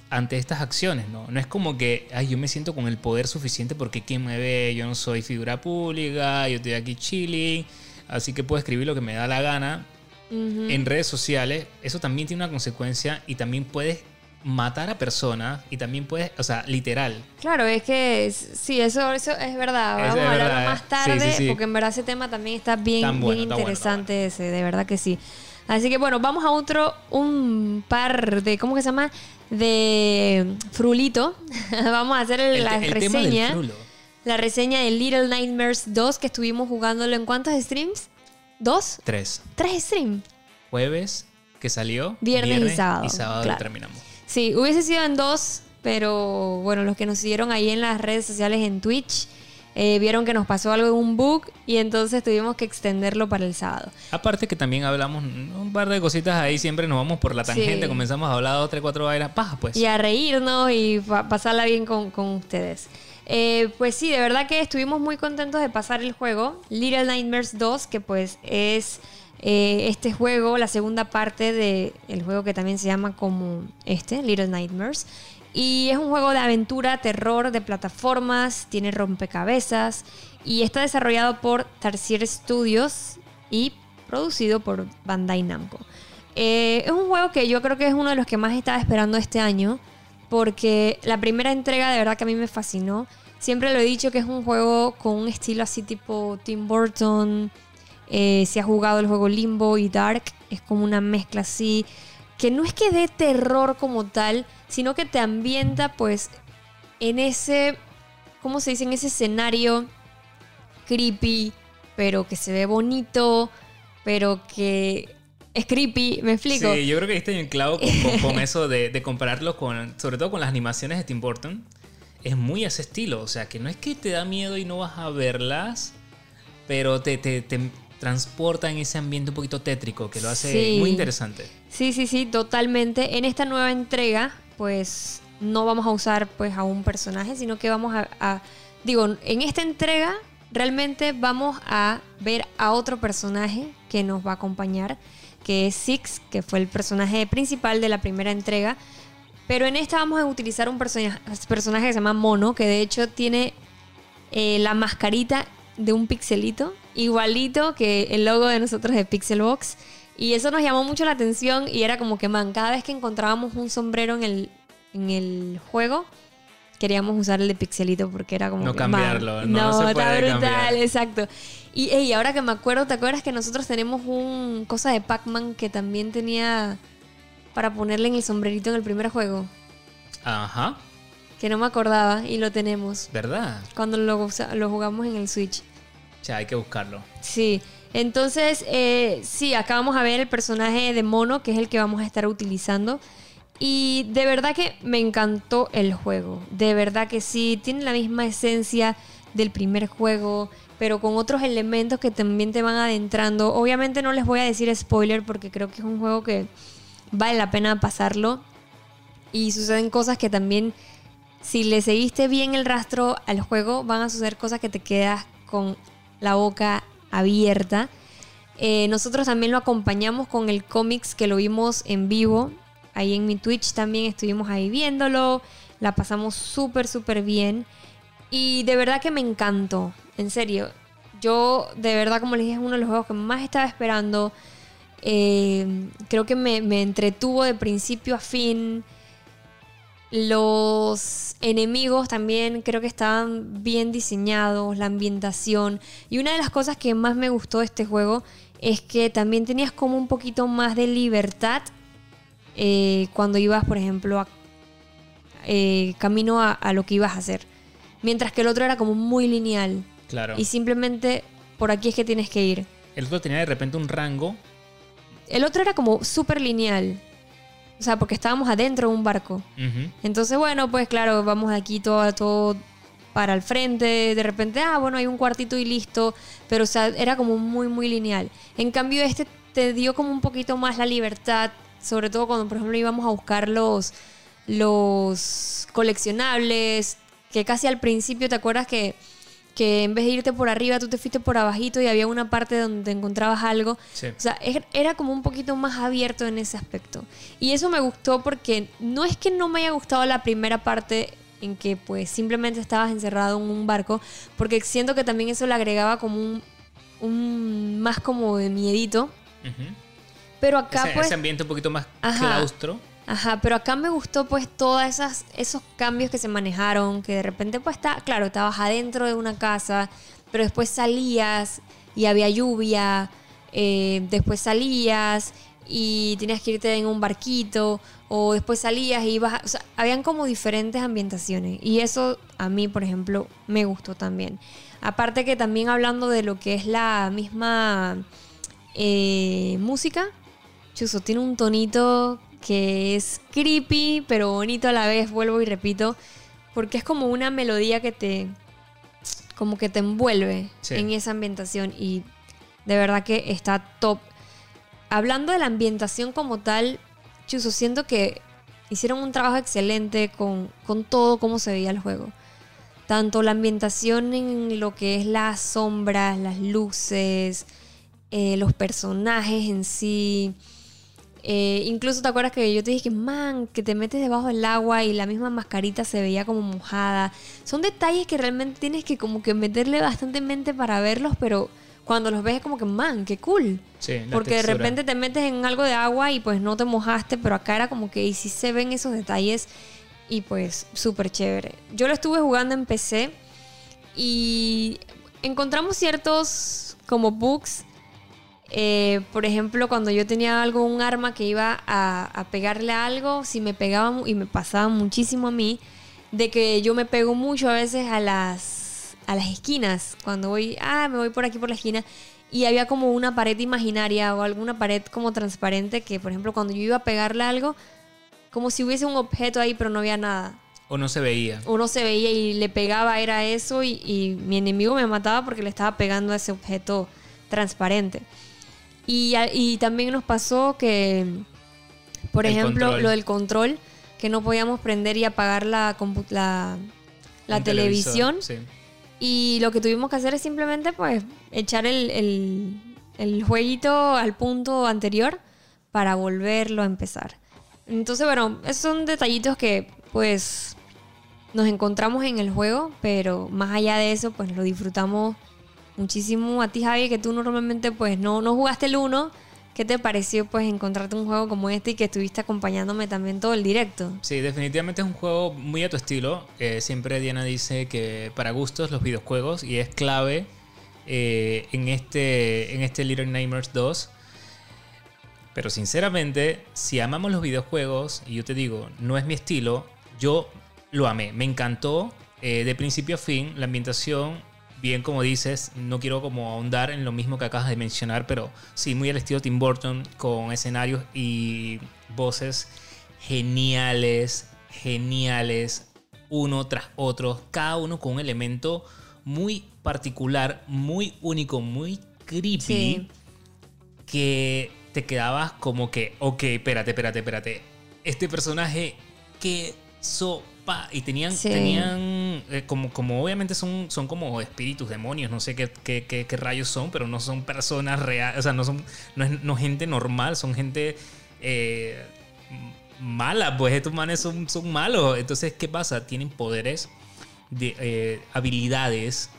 ante estas acciones, ¿no? No es como que, ay, yo me siento con el poder suficiente porque quien me ve, yo no soy figura pública, yo estoy aquí chilling, así que puedo escribir lo que me da la gana. En redes sociales, eso también tiene una consecuencia y también puedes matar a personas y también puedes, o sea, literal. Claro, es que sí, eso, eso es verdad. Vamos a hablarlo verdad, más tarde, sí, sí. porque en verdad ese tema también está bien, Tan bueno, bien bueno, interesante ese, de verdad que sí. Así que bueno, vamos a otro, un par de, ¿cómo que se llama? De frulito. vamos a hacer el- El, la el tema del reseña. frulo. La reseña de Little Nightmares 2 que estuvimos jugándolo en cuántos streams? ¿Dos? Tres. ¿Tres streams? Jueves que salió. Viernes y sábado, Y sábado claro. terminamos. Sí, hubiese sido en dos, pero bueno, los que nos siguieron ahí en las redes sociales en Twitch eh, vieron que nos pasó algo en un bug y entonces tuvimos que extenderlo para el sábado. Aparte que también hablamos un par de cositas ahí, siempre nos vamos por la tangente, Sí. comenzamos a hablar dos, tres, cuatro vainas, paja pues. Y a reírnos y pa- pasarla bien con, con ustedes. Eh, pues sí, de verdad que estuvimos muy contentos de pasar el juego. Little Nightmares 2, que pues es eh, este juego, la segunda parte del juego que también se llama como este, Little Nightmares. Y es un juego de aventura, terror, de plataformas, tiene rompecabezas y está desarrollado por Tarsier Studios y producido por Bandai Namco. Eh, es un juego que yo creo que es uno de los que más estaba esperando este año porque la primera entrega de verdad que a mí me fascinó. Siempre lo he dicho que es un juego con un estilo así tipo Tim Burton. Eh, si has jugado el juego Limbo y Dark, es como una mezcla así que no es que dé terror como tal, sino que te ambienta pues en ese, ¿cómo se dice? En ese escenario creepy, pero que se ve bonito, pero que es creepy, ¿me explico? Sí, yo creo que está en clavo con, con- con eso de, de compararlo con, sobre todo con las animaciones de Tim Burton. Es muy ese estilo, o sea, que no es que te da miedo y no vas a verlas, pero te, te, te transporta en ese ambiente un poquito tétrico, que lo hace Sí. muy interesante. Sí, sí, sí, totalmente. En esta nueva entrega, pues no vamos a usar pues a un personaje, sino que vamos a, a- digo, en esta entrega realmente vamos a ver a otro personaje que nos va a acompañar, que es Six, que fue el personaje principal de la primera entrega. Pero en esta vamos a utilizar un persona- personaje que se llama Mono, que de hecho tiene eh, la mascarita de un pixelito, igualito que el logo de nosotros de Pixelbox. Y eso nos llamó mucho la atención y era como que, man, cada vez que encontrábamos un sombrero en el, en el juego, queríamos usar el de pixelito porque era como No que, cambiarlo, man, no, no se está brutal, cambiar. exacto. Y ey, ahora que me acuerdo, ¿te acuerdas que nosotros tenemos un cosa de Pac-Man que también tenía para ponerle en el sombrerito en el primer juego? Ajá, Que no me acordaba y lo tenemos ¿verdad? cuando lo, lo jugamos en el Switch. O sea, hay que buscarlo. Sí, entonces, eh, sí, acá vamos a ver el personaje de Mono, que es el que vamos a estar utilizando. Y de verdad que me encantó el juego. De verdad que sí, tiene la misma esencia del primer juego, pero con otros elementos que también te van adentrando. Obviamente no les voy a decir spoiler porque creo que es un juego que vale la pena pasarlo. Y suceden cosas que también, si le seguiste bien el rastro al juego, van a suceder cosas que te quedas con la boca abierta. Eh, nosotros también lo acompañamos con el cómics que lo vimos en vivo. Ahí en mi Twitch también estuvimos ahí viéndolo. La pasamos súper, súper bien. Y de verdad que me encantó. En serio. Yo, de verdad, como les dije, es uno de los juegos que más estaba esperando. Eh, creo que me, me entretuvo de principio a fin. Los enemigos también creo que estaban bien diseñados, la ambientación. Y una de las cosas que más me gustó de este juego es que también tenías como un poquito más de libertad eh, cuando ibas, por ejemplo, a- eh, camino a, a lo que ibas a hacer. Mientras que el otro era como muy lineal. Claro. Y simplemente por aquí es que tienes que ir. El otro tenía de repente un rango. El otro era como súper lineal. O sea, porque estábamos adentro de un barco. Entonces, bueno, pues claro, vamos de aquí todo, todo para el frente. De repente, ah, bueno, hay un cuartito y listo. Pero, o sea, era como muy, muy lineal. En cambio, este te dio como un poquito más la libertad. Sobre todo cuando, por ejemplo, íbamos a buscar los, los coleccionables. Que casi al principio, ¿te acuerdas que que en vez de irte por arriba, tú te fuiste por abajito y había una parte donde encontrabas algo. Sí. O sea, er- era como un poquito más abierto en ese aspecto. Y eso me gustó porque no es que no me haya gustado la primera parte en que pues simplemente estabas encerrado en un barco, porque siento que también eso le agregaba como un, un más como de miedito. Pero acá ese, pues... ese ambiente un poquito más Ajá. claustro. Ajá, pero acá me gustó pues todos esos cambios que se manejaron, que de repente pues está, claro, estabas adentro de una casa, pero después salías y había lluvia, eh, después salías y tenías que irte en un barquito, o después salías y ibas, o sea, habían como diferentes ambientaciones y eso a mí, por ejemplo, me gustó también. Aparte que también hablando de lo que es la misma eh, música, Chuso tiene un tonito que es creepy, pero bonito a la vez, vuelvo y repito, porque es como una melodía que te como que te envuelve Sí. en esa ambientación y de verdad que está top. Hablando de la ambientación como tal, Chuso, siento que hicieron un trabajo excelente con, con todo cómo se veía el juego. Tanto la ambientación en lo que es las sombras, las luces, eh, los personajes en sí. Eh, incluso te acuerdas que yo te dije, man, que te metes debajo del agua y la misma mascarita se veía como mojada. Son detalles que realmente tienes que como que meterle bastante mente para verlos, pero cuando los ves es como que, man, qué cool. Sí, la Porque de repente te metes en algo de agua y pues no te mojaste, pero acá era como que y sí se ven esos detalles y pues súper chévere. Yo lo estuve jugando en PC y encontramos ciertos como bugs. Eh, por ejemplo, cuando yo tenía algo, un arma que iba a, a pegarle a algo, si me pegaba y me pasaba muchísimo a mí, de que yo me pego mucho a veces a las, a las esquinas. Cuando voy, ah, me voy por aquí por la esquina. Y había como una pared imaginaria o alguna pared como transparente que, por ejemplo, cuando yo iba a pegarle a algo, como si hubiese un objeto ahí, pero no había nada O no se veía. uno se veía y le pegaba, era eso, y, y mi enemigo me mataba porque le estaba pegando a ese objeto transparente. Y, y también nos pasó que, por El ejemplo, control. lo del control, que no podíamos prender y apagar la, la, televisión. sí. Y lo que tuvimos que hacer es simplemente, pues, echar el, el, el jueguito al punto anterior para volverlo a empezar. Entonces, bueno, esos son detallitos que, pues, nos encontramos en el juego, pero más allá de eso, pues, lo disfrutamos muchísimo. A ti, Javi, que tú normalmente, pues, no, no jugaste el 1. ¿Qué te pareció, pues, encontrarte un juego como este y que estuviste acompañándome también todo el directo? Sí, definitivamente es un juego muy a tu estilo. Eh, siempre Diana dice que para gustos los videojuegos y es clave eh, en, este, en este Little Nightmares 2. Pero sinceramente, si amamos los videojuegos, y yo te digo, no es mi estilo, yo lo amé, me encantó eh, de principio a fin, la ambientación, bien como dices, no quiero como ahondar en lo mismo que acabas de mencionar, pero sí, muy al estilo Tim Burton, con escenarios y voces geniales, geniales, uno tras otro, cada uno con un elemento muy particular, muy único, muy creepy Sí. que te quedabas como que, ok, espérate, espérate, espérate. Este personaje, qué Y tenían, Sí. tenían eh, como, como obviamente son, son como espíritus, demonios, no sé qué, qué, qué- qué rayos son, pero no son personas reales, o sea, no son no es no gente normal, son gente eh, mala, pues estos manes son, son malos. Entonces, ¿qué pasa? Tienen poderes, de, eh, habilidades,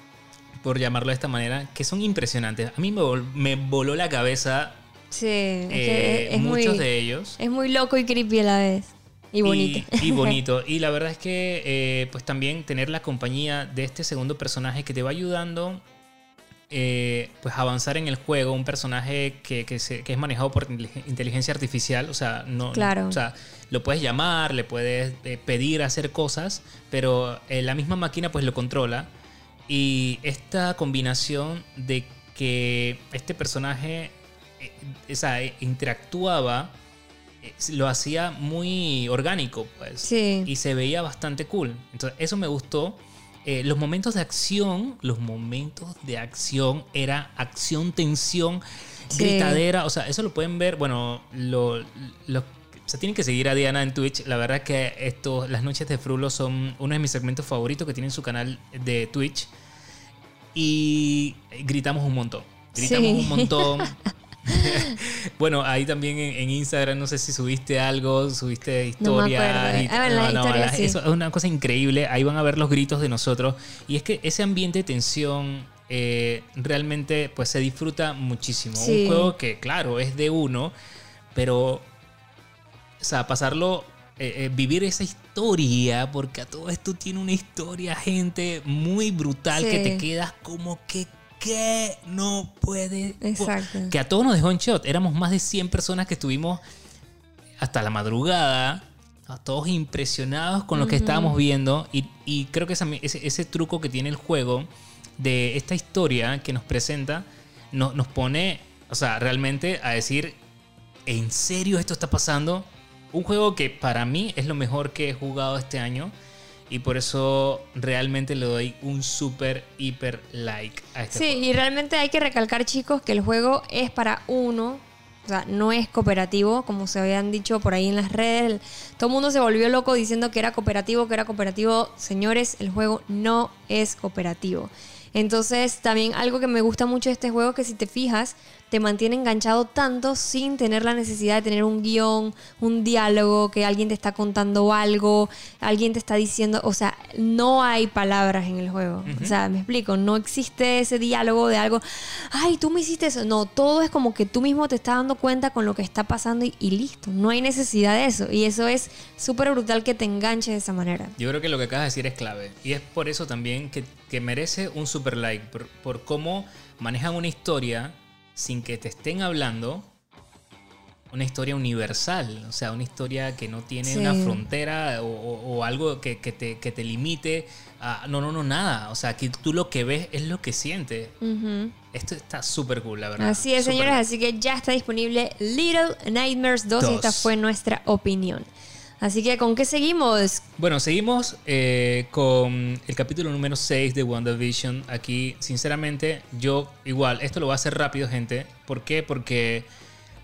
por llamarlo de esta manera, que son impresionantes. A mí me, vol- me voló la cabeza Sí, eh, es muchos de ellos. Es muy loco y creepy a la vez. Y bonito. Y, y bonito. Y la verdad es que, eh, pues también tener la compañía de este segundo personaje que te va ayudando, eh, pues a avanzar en el juego. Un personaje que, que se- que es manejado por inteligen- inteligencia artificial. O sea, no, Claro. o sea, lo puedes llamar, le puedes eh, pedir hacer cosas, pero eh, la misma máquina pues lo controla. Y esta combinación de que este personaje eh, o sea, interactuaba lo hacía muy orgánico, pues. Sí. Y se veía bastante cool. Entonces, eso me gustó. Eh, los momentos de acción, los momentos de acción era acción, tensión, Sí. gritadera. O sea, eso lo pueden ver. Bueno, lo, lo- o sea, tienen que seguir a Diana en Twitch. La verdad es que esto, las noches de Frulo son uno de mis segmentos favoritos que tiene en su canal de Twitch. y gritamos un montón. Gritamos Sí. un montón. bueno, ahí también en, en Instagram, no sé si subiste algo, subiste historias. y- Ah, sí. Eso es una cosa increíble. Ahí van a ver los gritos de nosotros. Y es que ese ambiente de tensión eh, realmente pues se disfruta muchísimo. Sí. Un juego que, claro, es de uno, pero, o sea, pasarlo, eh, eh, vivir esa historia, porque a todo esto tiene una historia, gente, muy brutal, Sí. que te quedas como que, ¿qué? No puede. Exacto. Que a todos nos dejó en shot. Éramos más de 100 personas que estuvimos hasta la madrugada. a Todos impresionados con lo que estábamos viendo. Y, y creo que esa- ese, ese truco que tiene el juego de esta historia que nos presenta no- nos pone, o sea, realmente a decir, ¿en serio esto está pasando? Un juego que para mí es lo mejor que he jugado este año. Y por eso realmente le doy un súper, hiper like a este Sí, juego. y realmente hay que recalcar, chicos, que el juego es para uno. O sea, no es cooperativo, como se habían dicho por ahí en las redes. Todo el mundo se volvió loco diciendo que era cooperativo, que era cooperativo. Señores, el juego no es cooperativo. Entonces, también algo que me gusta mucho de este juego es que si te fijas, te mantiene enganchado tanto sin tener la necesidad de tener un guion, un diálogo, que alguien te está contando algo, alguien te está diciendo, o sea, no hay palabras en el juego. O sea, me explico, no existe ese diálogo de algo, ay, tú me hiciste eso. No, todo es como que tú mismo te estás dando cuenta con lo que está pasando y, y listo. No hay necesidad de eso. Y eso es súper brutal que te enganche de esa manera. Yo creo que lo que acabas de decir es clave. Y es por eso también que, que merece un super like. Por, por cómo manejan una historia sin que te estén hablando. Una historia universal. O sea, una historia que no tiene Sí. una frontera o, o- o algo que, que te, que te limite. a- no, no, no, nada. O sea, que tú lo que ves es lo que sientes. Esto está súper cool, la verdad. Así es, señores, así que ya está disponible Little Nightmares 2 y Dos. esta fue nuestra opinión. Así que, ¿con qué seguimos? Bueno, seguimos eh, con el capítulo número 6 de WandaVision. Aquí, sinceramente, yo igual, esto lo voy a hacer rápido, gente. ¿Por qué? Porque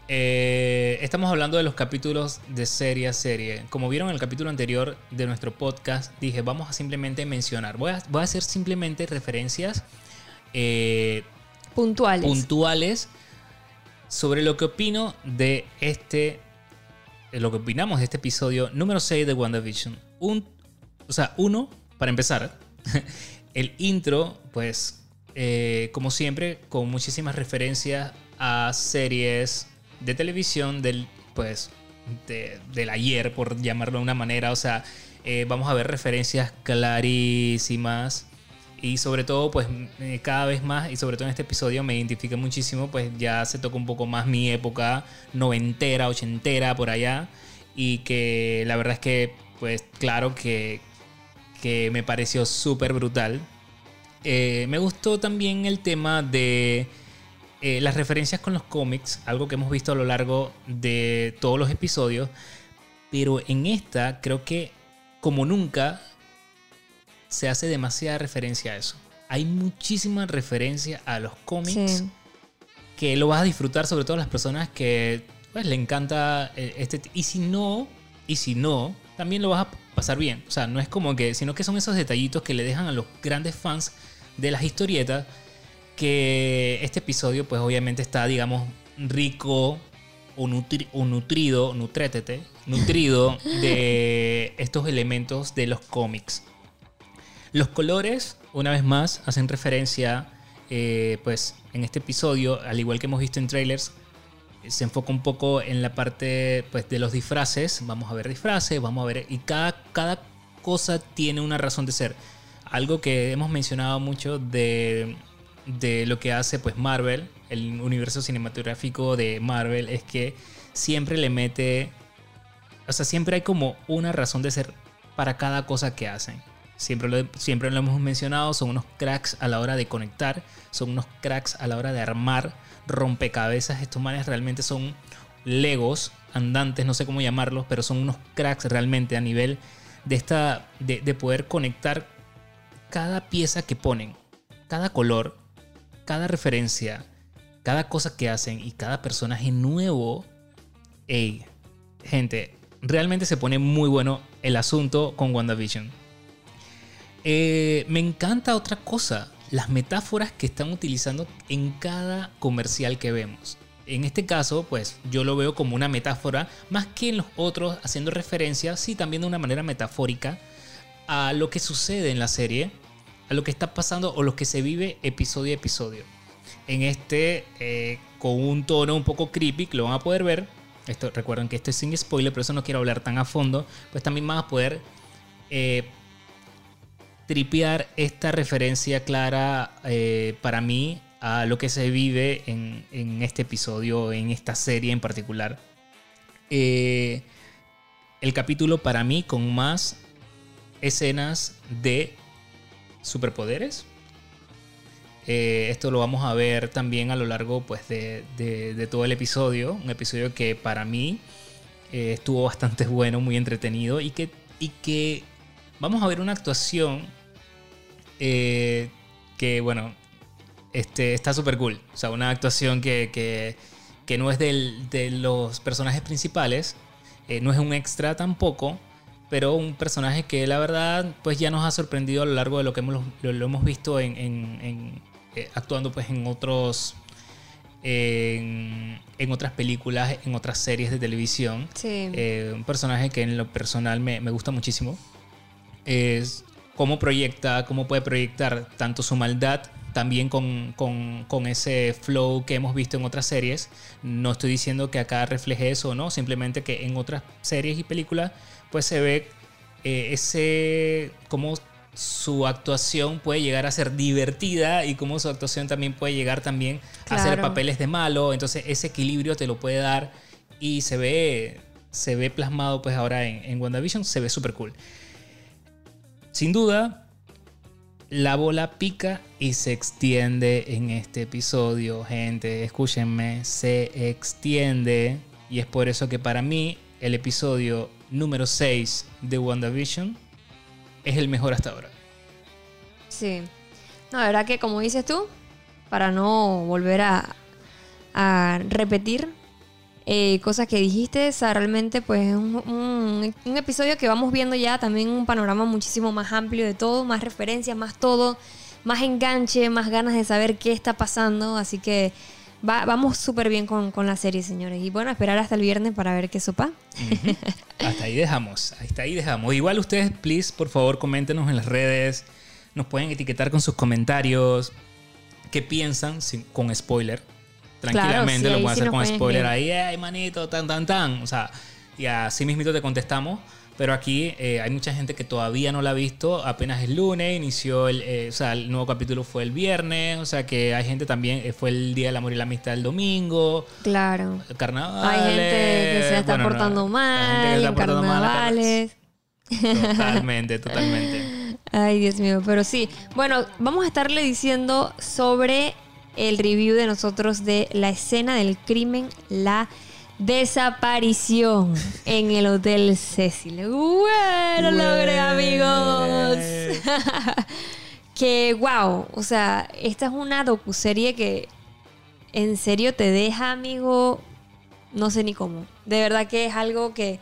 eh, estamos hablando de los capítulos de serie a serie. Como vieron en el capítulo anterior de nuestro podcast, dije, vamos a simplemente mencionar. Voy a, voy a hacer simplemente referencias eh, Puntuales. puntuales sobre lo que opino de este lo que opinamos de este episodio número 6 de WandaVision. Un, o sea, uno, para empezar, el intro, pues, eh, como siempre, con muchísimas referencias a series de televisión del, pues, de- del ayer, por llamarlo de una manera. O sea, eh, vamos a ver referencias clarísimas. Y sobre todo, pues eh, cada vez más, y sobre todo en este episodio me identifica muchísimo, pues ya se toca un poco más mi época noventera, ochentera, por allá. Y que la verdad es que, pues claro que, que me pareció súper brutal. Eh, me gustó también el tema de eh, las referencias con los cómics, algo que hemos visto a lo largo de todos los episodios. Pero en esta creo que como nunca se hace demasiada referencia a eso. Hay muchísima referencia a los cómics Sí. que lo vas a disfrutar, sobre todo las personas que pues, le encanta eh, este. Y si no, y si no, también lo vas a pasar bien. O sea, no es como que, sino que son esos detallitos que le dejan a los grandes fans de las historietas que este episodio, pues obviamente está, digamos, rico o, nutri- o nutrido, nutrétete, nutrido de estos elementos de los cómics. Los colores, una vez más, hacen referencia, eh, pues, en este episodio, al igual que hemos visto en trailers, se enfoca un poco en la parte, pues, de los disfraces. Vamos a ver disfraces, vamos a ver, y cada, cada cosa tiene una razón de ser. Algo que hemos mencionado mucho de, de lo que hace, pues, Marvel, el universo cinematográfico de Marvel, es que siempre le mete o sea, siempre hay como una razón de ser para cada cosa que hacen. Siempre lo, siempre lo hemos mencionado, son unos cracks a la hora de conectar, son unos cracks a la hora de armar rompecabezas. Estos manes realmente son legos andantes, no sé cómo llamarlos, pero son unos cracks realmente a nivel de, esta, de, de poder conectar cada pieza que ponen, cada color, cada referencia, cada cosa que hacen y cada personaje nuevo. Ey, gente, realmente se pone muy bueno el asunto con WandaVision. Eh, me encanta otra cosa. las metáforas que están utilizando en cada comercial que vemos. En este caso, pues yo lo veo como una metáfora, más que en los otros haciendo referencia, sí también de una manera metafórica, a lo que sucede en la serie, a lo que está pasando o lo que se vive episodio a episodio. En este, eh, con un tono un poco creepy, que lo van a poder ver. Recuerden que esto es sin spoiler, pero eso no quiero hablar tan a fondo. Pues también van a poder eh, tripear esta referencia clara eh, para mí a lo que se vive en, este episodio, en esta serie en particular. el capítulo para mí con más escenas de superpoderes. Eh, esto lo vamos a ver también a lo largo pues, de, todo el episodio. Un episodio que para mí eh, estuvo bastante bueno, muy entretenido y que, y que vamos a ver una actuación eh, que, bueno, este, está súper cool. O sea, una actuación que, que, que no es del, de los personajes principales, no es un extra tampoco, pero un personaje que la verdad pues ya nos ha sorprendido a lo largo de lo que hemos, lo, hemos visto en, en, eh, actuando pues en otros en, en, otras películas, en otras series de televisión. Sí. Eh, un personaje que en lo personal me, me, gusta muchísimo. Es cómo proyecta, cómo puede proyectar tanto su maldad también con, con, con, ese flow que hemos visto en otras series. No estoy diciendo que acá refleje eso, ¿no? Simplemente que en otras series y películas pues se ve eh, ese cómo su actuación puede llegar a ser divertida y cómo su actuación también puede llegar también a hacer papeles de malo. Entonces ese equilibrio te lo puede dar y se ve, se ve plasmado pues ahora en, en WandaVision, se ve súper cool. Sin duda, la bola pica y se extiende en este episodio, gente. Escúchenme, se extiende. Y es por eso que para mí el episodio número 6 de WandaVision es el mejor hasta ahora. Sí. No, la verdad que como dices tú, para no volver a, a repetir eh, cosas que dijiste, o sea, realmente pues es un, un, un, episodio que vamos viendo ya también un panorama muchísimo más amplio de todo, más referencias, más todo, más enganche, más ganas de saber qué está pasando, así que vamos súper bien con, con, la serie, señores. Y bueno, esperar hasta el viernes para ver qué sopa. Hasta ahí dejamos. Hasta ahí dejamos. Igual ustedes, please, por favor, coméntenos en las redes. Nos pueden etiquetar con sus comentarios. ¿Qué piensan sin, con spoiler? Tranquilamente claro, sí, lo pueden sí hacer con spoiler. Ahí, ay, manito, tan, tan, tan. O sea, y así mismito te contestamos. Pero aquí eh, hay mucha gente que todavía no la ha visto. Apenas es lunes, inició el, eh, o sea, el nuevo capítulo fue el viernes. O sea que hay gente también, eh, fue el Día del Amor y la Amistad el domingo. Claro. El carnaval. Hay gente que se está bueno, portando no, mal, en carnavales. Mal, totalmente, totalmente. Ay, Dios mío, pero sí. Bueno, vamos a estarle diciendo sobre el review de nosotros de la escena del crimen, la desaparición en el Hotel Cecil. Bueno, logré, amigos. que wow, o sea, esta es una docuserie que en serio te deja, amigo, no sé ni cómo. De verdad que es algo que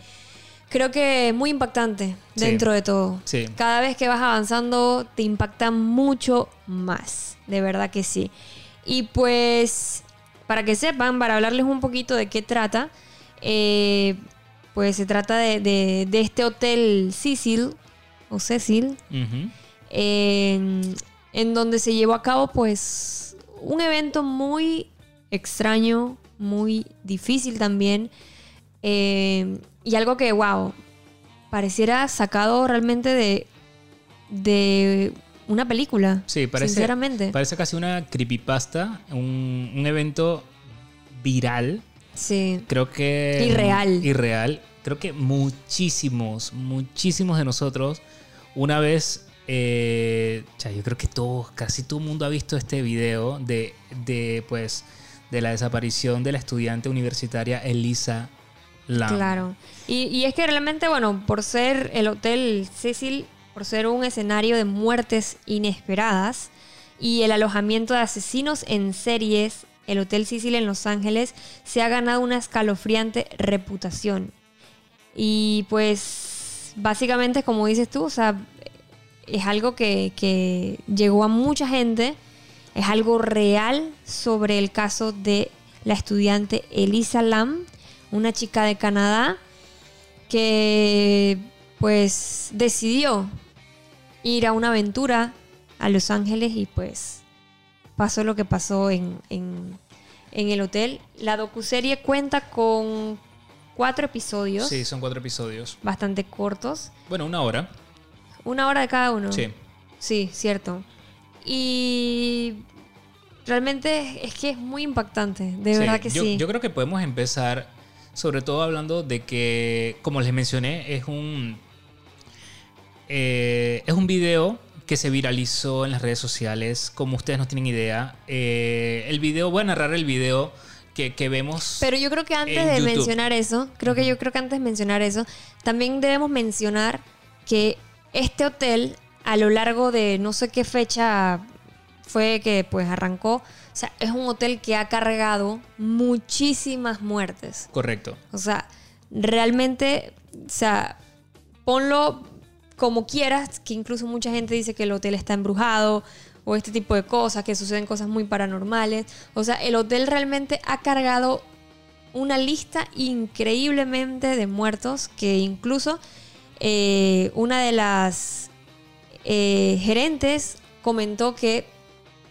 creo que es muy impactante dentro sí. de todo. Sí. Cada vez que vas avanzando te impacta mucho más. De verdad que sí. Y pues para que sepan, para hablarles un poquito de qué trata, eh, pues se trata de, de, de, este hotel Cecil, o Cecil, Uh -huh. en, en, donde se llevó a cabo pues un evento muy extraño, muy difícil también, eh, y algo que, wow, pareciera sacado realmente de, de una película. Sí, parece, sinceramente. parece casi una creepypasta, un, un evento viral. Sí. Creo que. Irreal. Irreal. Creo que muchísimos, muchísimos de nosotros, una vez. Eh, ya, yo creo que todos, casi todo el mundo ha visto este video de, de, pues, de la desaparición de la estudiante universitaria Elisa Lam. Claro. Y, y es que realmente, bueno, por ser el Hotel Cecil por ser un escenario de muertes inesperadas y el alojamiento de asesinos en series, el Hotel Cecil en Los Ángeles se ha ganado una escalofriante reputación. Y pues básicamente, como dices tú, o sea, es algo que, que llegó a mucha gente, es algo real sobre el caso de la estudiante Elisa Lam, una chica de Canadá que pues decidió ir a una aventura a Los Ángeles y pues pasó lo que pasó en, en, en el hotel. La docuserie cuenta con cuatro episodios, Sí, son cuatro episodios. bastante cortos, Bueno, una hora. una hora de cada uno. Sí. Sí, cierto. Y realmente es que es muy impactante, de Sí, verdad que yo, sí. Yo creo que podemos empezar, sobre todo hablando de que, como les mencioné, es un. Eh, es un video que se viralizó en las redes sociales, como ustedes no tienen idea. Eh, el video, voy a narrar el video que, que vemos. Pero yo creo que antes de YouTube. mencionar eso, creo que yo creo que antes de mencionar eso, también debemos mencionar que este hotel a lo largo de no sé qué fecha fue que pues arrancó, o sea, es un hotel que ha cargado muchísimas muertes. Correcto. O sea, realmente, o sea, ponlo como quieras, que incluso mucha gente dice que el hotel está embrujado o este tipo de cosas, que suceden cosas muy paranormales. O sea, el hotel realmente ha cargado una lista increíblemente de muertos que incluso eh, una de las eh, gerentes comentó que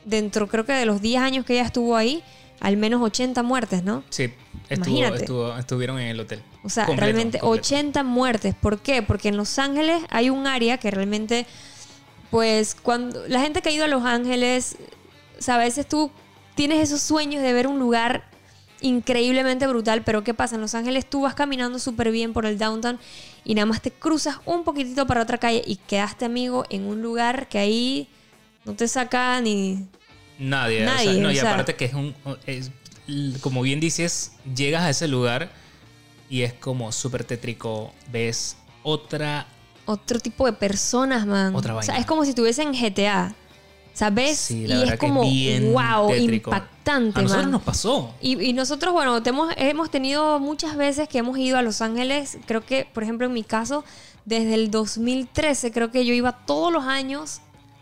dentro, creo que de los 10 años que ella estuvo ahí, al menos 80 muertes, ¿no? Sí, estuvo- Imagínate. estuvo- estuvieron en el hotel. O sea, Completo, realmente completo. 80 muertes. ¿Por qué? Porque en Los Ángeles hay un área que realmente, pues, cuando la gente que ha ido a Los Ángeles, o sea, a veces tú tienes esos sueños de ver un lugar increíblemente brutal, pero ¿qué pasa? En Los Ángeles tú vas caminando súper bien por el downtown y nada más te cruzas un poquitito para otra calle y quedaste amigo en un lugar que ahí no te saca ni... Nadie. o sea, no, y aparte que es un. es- como bien dices, llegas a ese lugar y es como súper tétrico. Ves otra. otro tipo de personas, man. Otra O sea, vaina. es como si estuviesen en GTA. ¿Sabes? Sí, la y es que como, bien wow, tétrico. impactante, A nosotros man. nos pasó. Y, y nosotros, bueno, te hemos, hemos tenido muchas veces que hemos ido a Los Ángeles. Creo que, por ejemplo, en mi caso, desde el 2013, creo que yo iba todos los años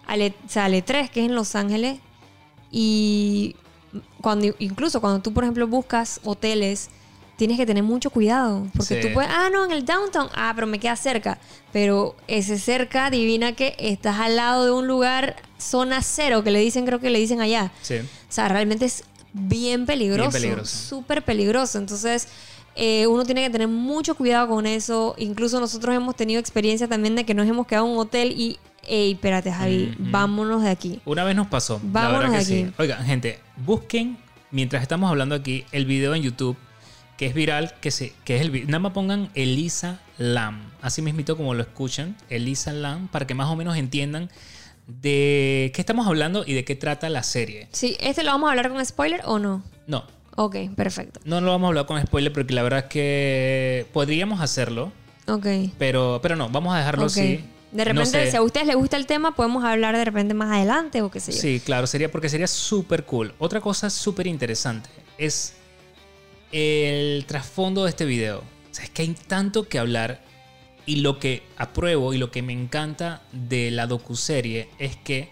al, E- o sea, al E3, que es en Los Ángeles. Y cuando, incluso cuando tú, por ejemplo, buscas hoteles, tienes que tener mucho cuidado. Porque Sí. tú puedes, ah, no, en el downtown, ah, pero me queda cerca. Pero ese cerca, adivina que estás al lado de un lugar, zona cero, que le dicen, creo que le dicen allá. Sí. O sea, realmente es bien peligroso. Bien peligroso. Súper peligroso. Entonces, eh, uno tiene que tener mucho cuidado con eso. Incluso nosotros hemos tenido experiencia también de que nos hemos quedado en un hotel y, ey, espérate, Javi, vámonos de aquí. Una vez nos pasó. la Vámonos verdad que de sí. aquí. Oigan, gente, busquen, mientras estamos hablando aquí, el video en YouTube que es viral, que, se, que es el Nada más pongan Elisa Lam. Así mismito como lo escuchan, Elisa Lam, para que más o menos entiendan de qué estamos hablando y de qué trata la serie. Sí, ¿este lo vamos a hablar con spoiler o no? No, Ok, perfecto. no lo vamos a hablar con spoiler porque la verdad es que podríamos hacerlo, Ok. pero, pero no, vamos a dejarlo ok. así. De No repente, sé. si a ustedes les gusta el tema, podemos hablar de repente más adelante o qué sé yo. Sí, claro, sería porque sería súper cool. Otra cosa súper interesante es el trasfondo de este video. O sea, es que hay tanto que hablar y lo que apruebo y lo que me encanta de la docuserie es que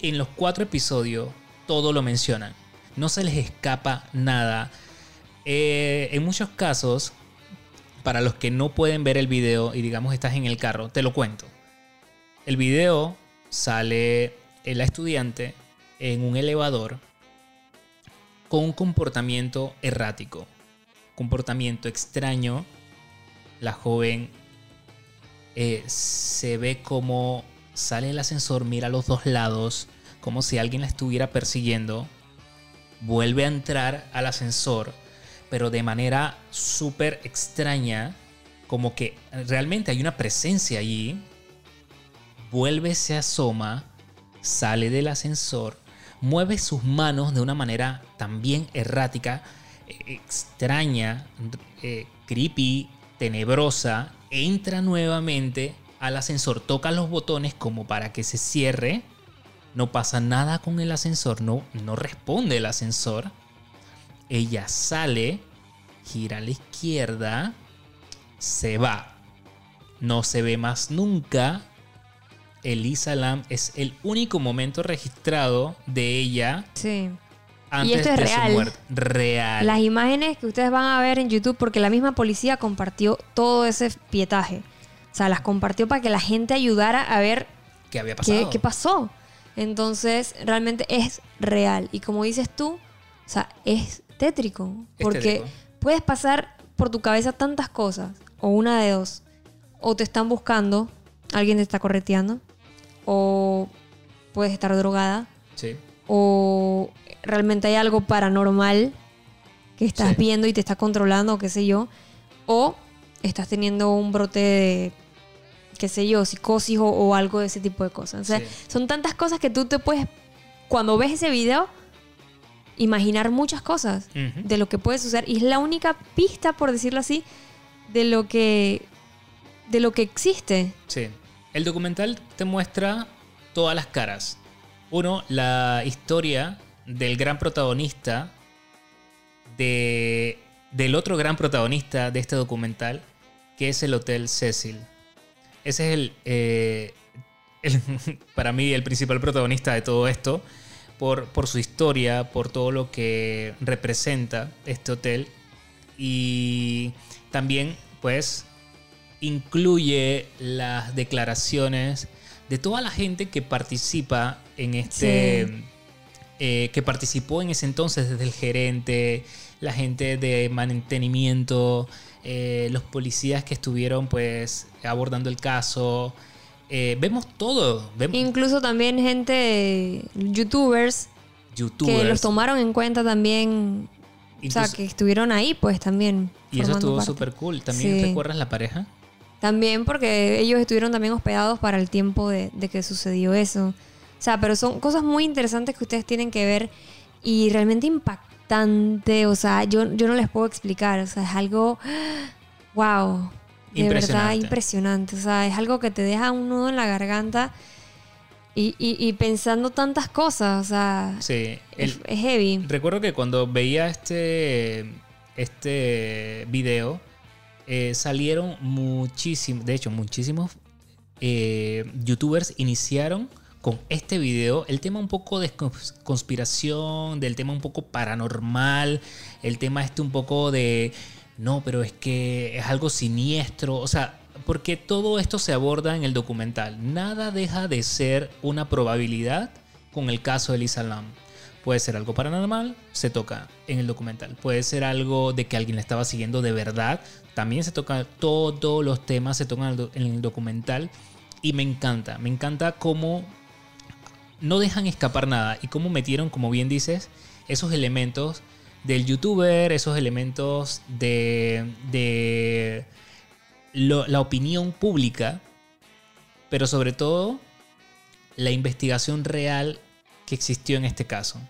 en los cuatro episodios todo lo mencionan. No se les escapa nada. Eh, en muchos casos, para los que no pueden ver el video y digamos estás en el carro, te lo cuento. El video sale la estudiante en un elevador con un comportamiento errático, comportamiento extraño. La joven eh, se ve como sale el ascensor, mira a los dos lados, como si alguien la estuviera persiguiendo. Vuelve a entrar al ascensor, pero de manera súper extraña, como que realmente hay una presencia allí. Vuelve, se asoma, sale del ascensor, mueve sus manos de una manera también errática, eh, extraña, eh, creepy, tenebrosa, entra nuevamente al ascensor, toca los botones como para que se cierre, no pasa nada con el ascensor, no, no responde el ascensor, ella sale, gira a la izquierda, se va, no se ve más nunca, Elisa Lam es el único momento registrado de ella Sí. antes esto es de real. su muerte. Real. Las imágenes que ustedes van a ver en YouTube, porque la misma policía compartió todo ese pietaje. O sea, las compartió para que la gente ayudara a ver ¿Qué había pasado? qué, qué pasó. Entonces, realmente es real. Y como dices tú, o sea, es tétrico. Es Porque tétrico. puedes pasar por tu cabeza tantas cosas. O una de dos. O te están buscando, alguien te está correteando. O puedes estar drogada. Sí. O realmente hay algo paranormal que estás Sí. viendo y te está controlando, o qué sé yo. O estás teniendo un brote de, qué sé yo, psicosis o, o algo de ese tipo de cosas. O sea, Sí. son tantas cosas que tú te puedes, cuando ves ese video, imaginar muchas cosas de lo que puede suceder. Y es la única pista, por decirlo así, de lo que, de lo que existe. Sí. El documental te muestra todas las caras. Uno, la historia del gran protagonista, de, del otro gran protagonista de este documental, que es el Hotel Cecil. Ese es el, eh, para mí, el principal protagonista de todo esto, por, por su historia, por todo lo que representa este hotel. Y también, pues, incluye las declaraciones de toda la gente que participa en este. Sí. eh, que participó en ese entonces, desde el gerente, la gente de mantenimiento, eh, los policías que estuvieron pues abordando el caso. Eh, vemos todo. Vemos Incluso también gente, youtubers, youtubers. que los tomaron en cuenta también. o sea, que estuvieron ahí, pues también. y eso estuvo súper cool. ¿También Sí. recuerdas la pareja? También porque ellos estuvieron también hospedados para el tiempo de, de que sucedió eso. O sea, pero son cosas muy interesantes que ustedes tienen que ver y realmente impactante. O sea, yo, yo no les puedo explicar. O sea, es algo. ¡Wow! De verdad Impresionante. impresionante. O sea, es algo que te deja un nudo en la garganta y, y- y pensando tantas cosas. O sea, Sí. El- es, es heavy. Recuerdo que cuando veía este, este video, eh, salieron muchísimos, de hecho, muchísimos eh, youtubers iniciaron con este video el tema un poco de cons- conspiración, del tema un poco paranormal, el tema este un poco de, no, pero es que es algo siniestro, o sea, porque todo esto se aborda en el documental. Nada deja de ser una probabilidad con el caso de Elisa Lam. Puede ser algo paranormal, se toca en el documental. Puede ser algo de que alguien la estaba siguiendo de verdad, también se toca. Todos los temas se tocan en el do- en el documental. Y me encanta, me encanta cómo no dejan escapar nada y cómo metieron, como bien dices, esos elementos del youtuber, esos elementos de, la opinión pública, pero sobre todo la investigación real que existió en este caso.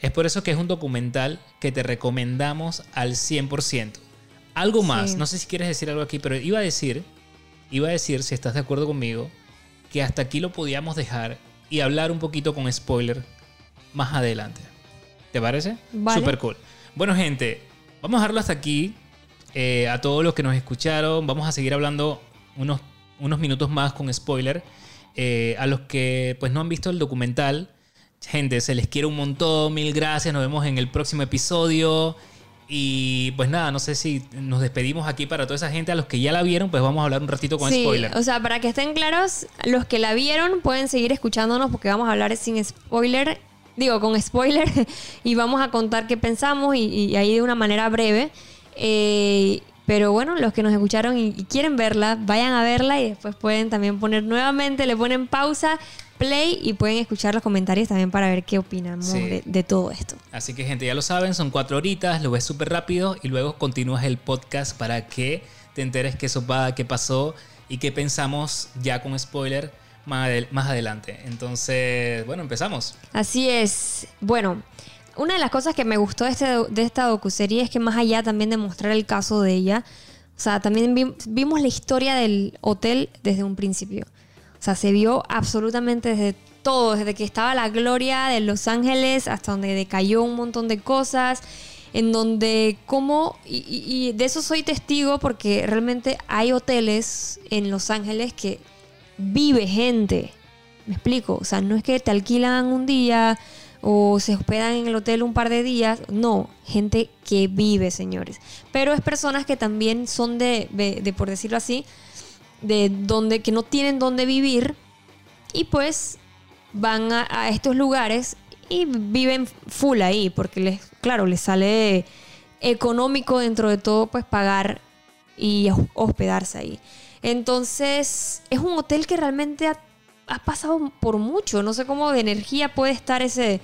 Es por eso que es un documental que te recomendamos al 100%. Algo más, Sí. no sé si quieres decir algo aquí, pero iba a decir, iba a decir, si estás de acuerdo conmigo, que hasta aquí lo podíamos dejar y hablar un poquito con spoiler más adelante. ¿Te parece? Vale. Super cool. Bueno, gente, vamos a dejarlo hasta aquí. Eh, a todos los que nos escucharon, vamos a seguir hablando unos, unos minutos más con spoiler. Eh, a los que pues no han visto el documental, gente, se les quiere un montón, mil gracias, nos vemos en el próximo episodio. Y pues nada, no sé si nos despedimos aquí para toda esa gente. A los que ya la vieron, pues vamos a hablar un ratito con Sí, spoiler. o sea, para que estén claros, los que la vieron pueden seguir escuchándonos porque vamos a hablar sin spoiler, digo, con spoiler, y vamos a contar qué pensamos y, y ahí de una manera breve. Eh, pero bueno, los que nos escucharon y, y quieren verla, vayan a verla y después pueden también poner nuevamente, le ponen pausa, play y pueden escuchar los comentarios también para ver qué opinamos Sí. de, de todo esto. Así que gente, ya lo saben, son cuatro horitas, lo ves súper rápido y luego continúas el podcast para que te enteres qué sopa, qué pasó y qué pensamos ya con spoiler más, adel- más adelante. Entonces, bueno, empezamos. Así es. Bueno, una de las cosas que me gustó de, este, de esta docuserie es que más allá también de mostrar el caso de ella, o sea, también vi- vimos la historia del hotel desde un principio. O sea, se vio absolutamente desde todo, desde que estaba la gloria de Los Ángeles hasta donde decayó un montón de cosas, en donde como, y, y- y de eso soy testigo porque realmente hay hoteles en Los Ángeles que vive gente. Me explico, o sea, no es que te alquilan un día o se hospedan en el hotel un par de días, no, gente que vive, señores. Pero es personas que también son de, de, de, por decirlo así, de donde que no tienen dónde vivir y pues van a, estos lugares y viven full ahí porque les claro les sale económico dentro de todo pues pagar y hospedarse ahí entonces es un hotel que realmente ha, ha pasado por mucho no sé cómo de energía puede estar ese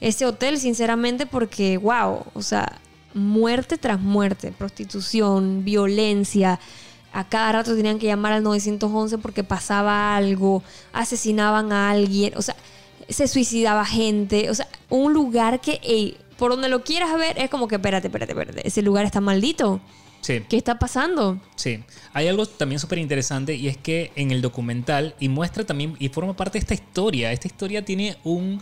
ese hotel sinceramente porque wow o sea muerte tras muerte prostitución violencia a cada rato tenían que llamar al 911 porque pasaba algo, asesinaban a alguien, o sea, se suicidaba gente, o sea, un lugar que, por donde lo quieras ver, es como que, espérate, espérate, espérate, ese lugar está maldito. Sí. ¿Qué está pasando? Sí. Hay algo también súper interesante y es que en el documental, y muestra también, y forma parte de esta historia, esta historia tiene un,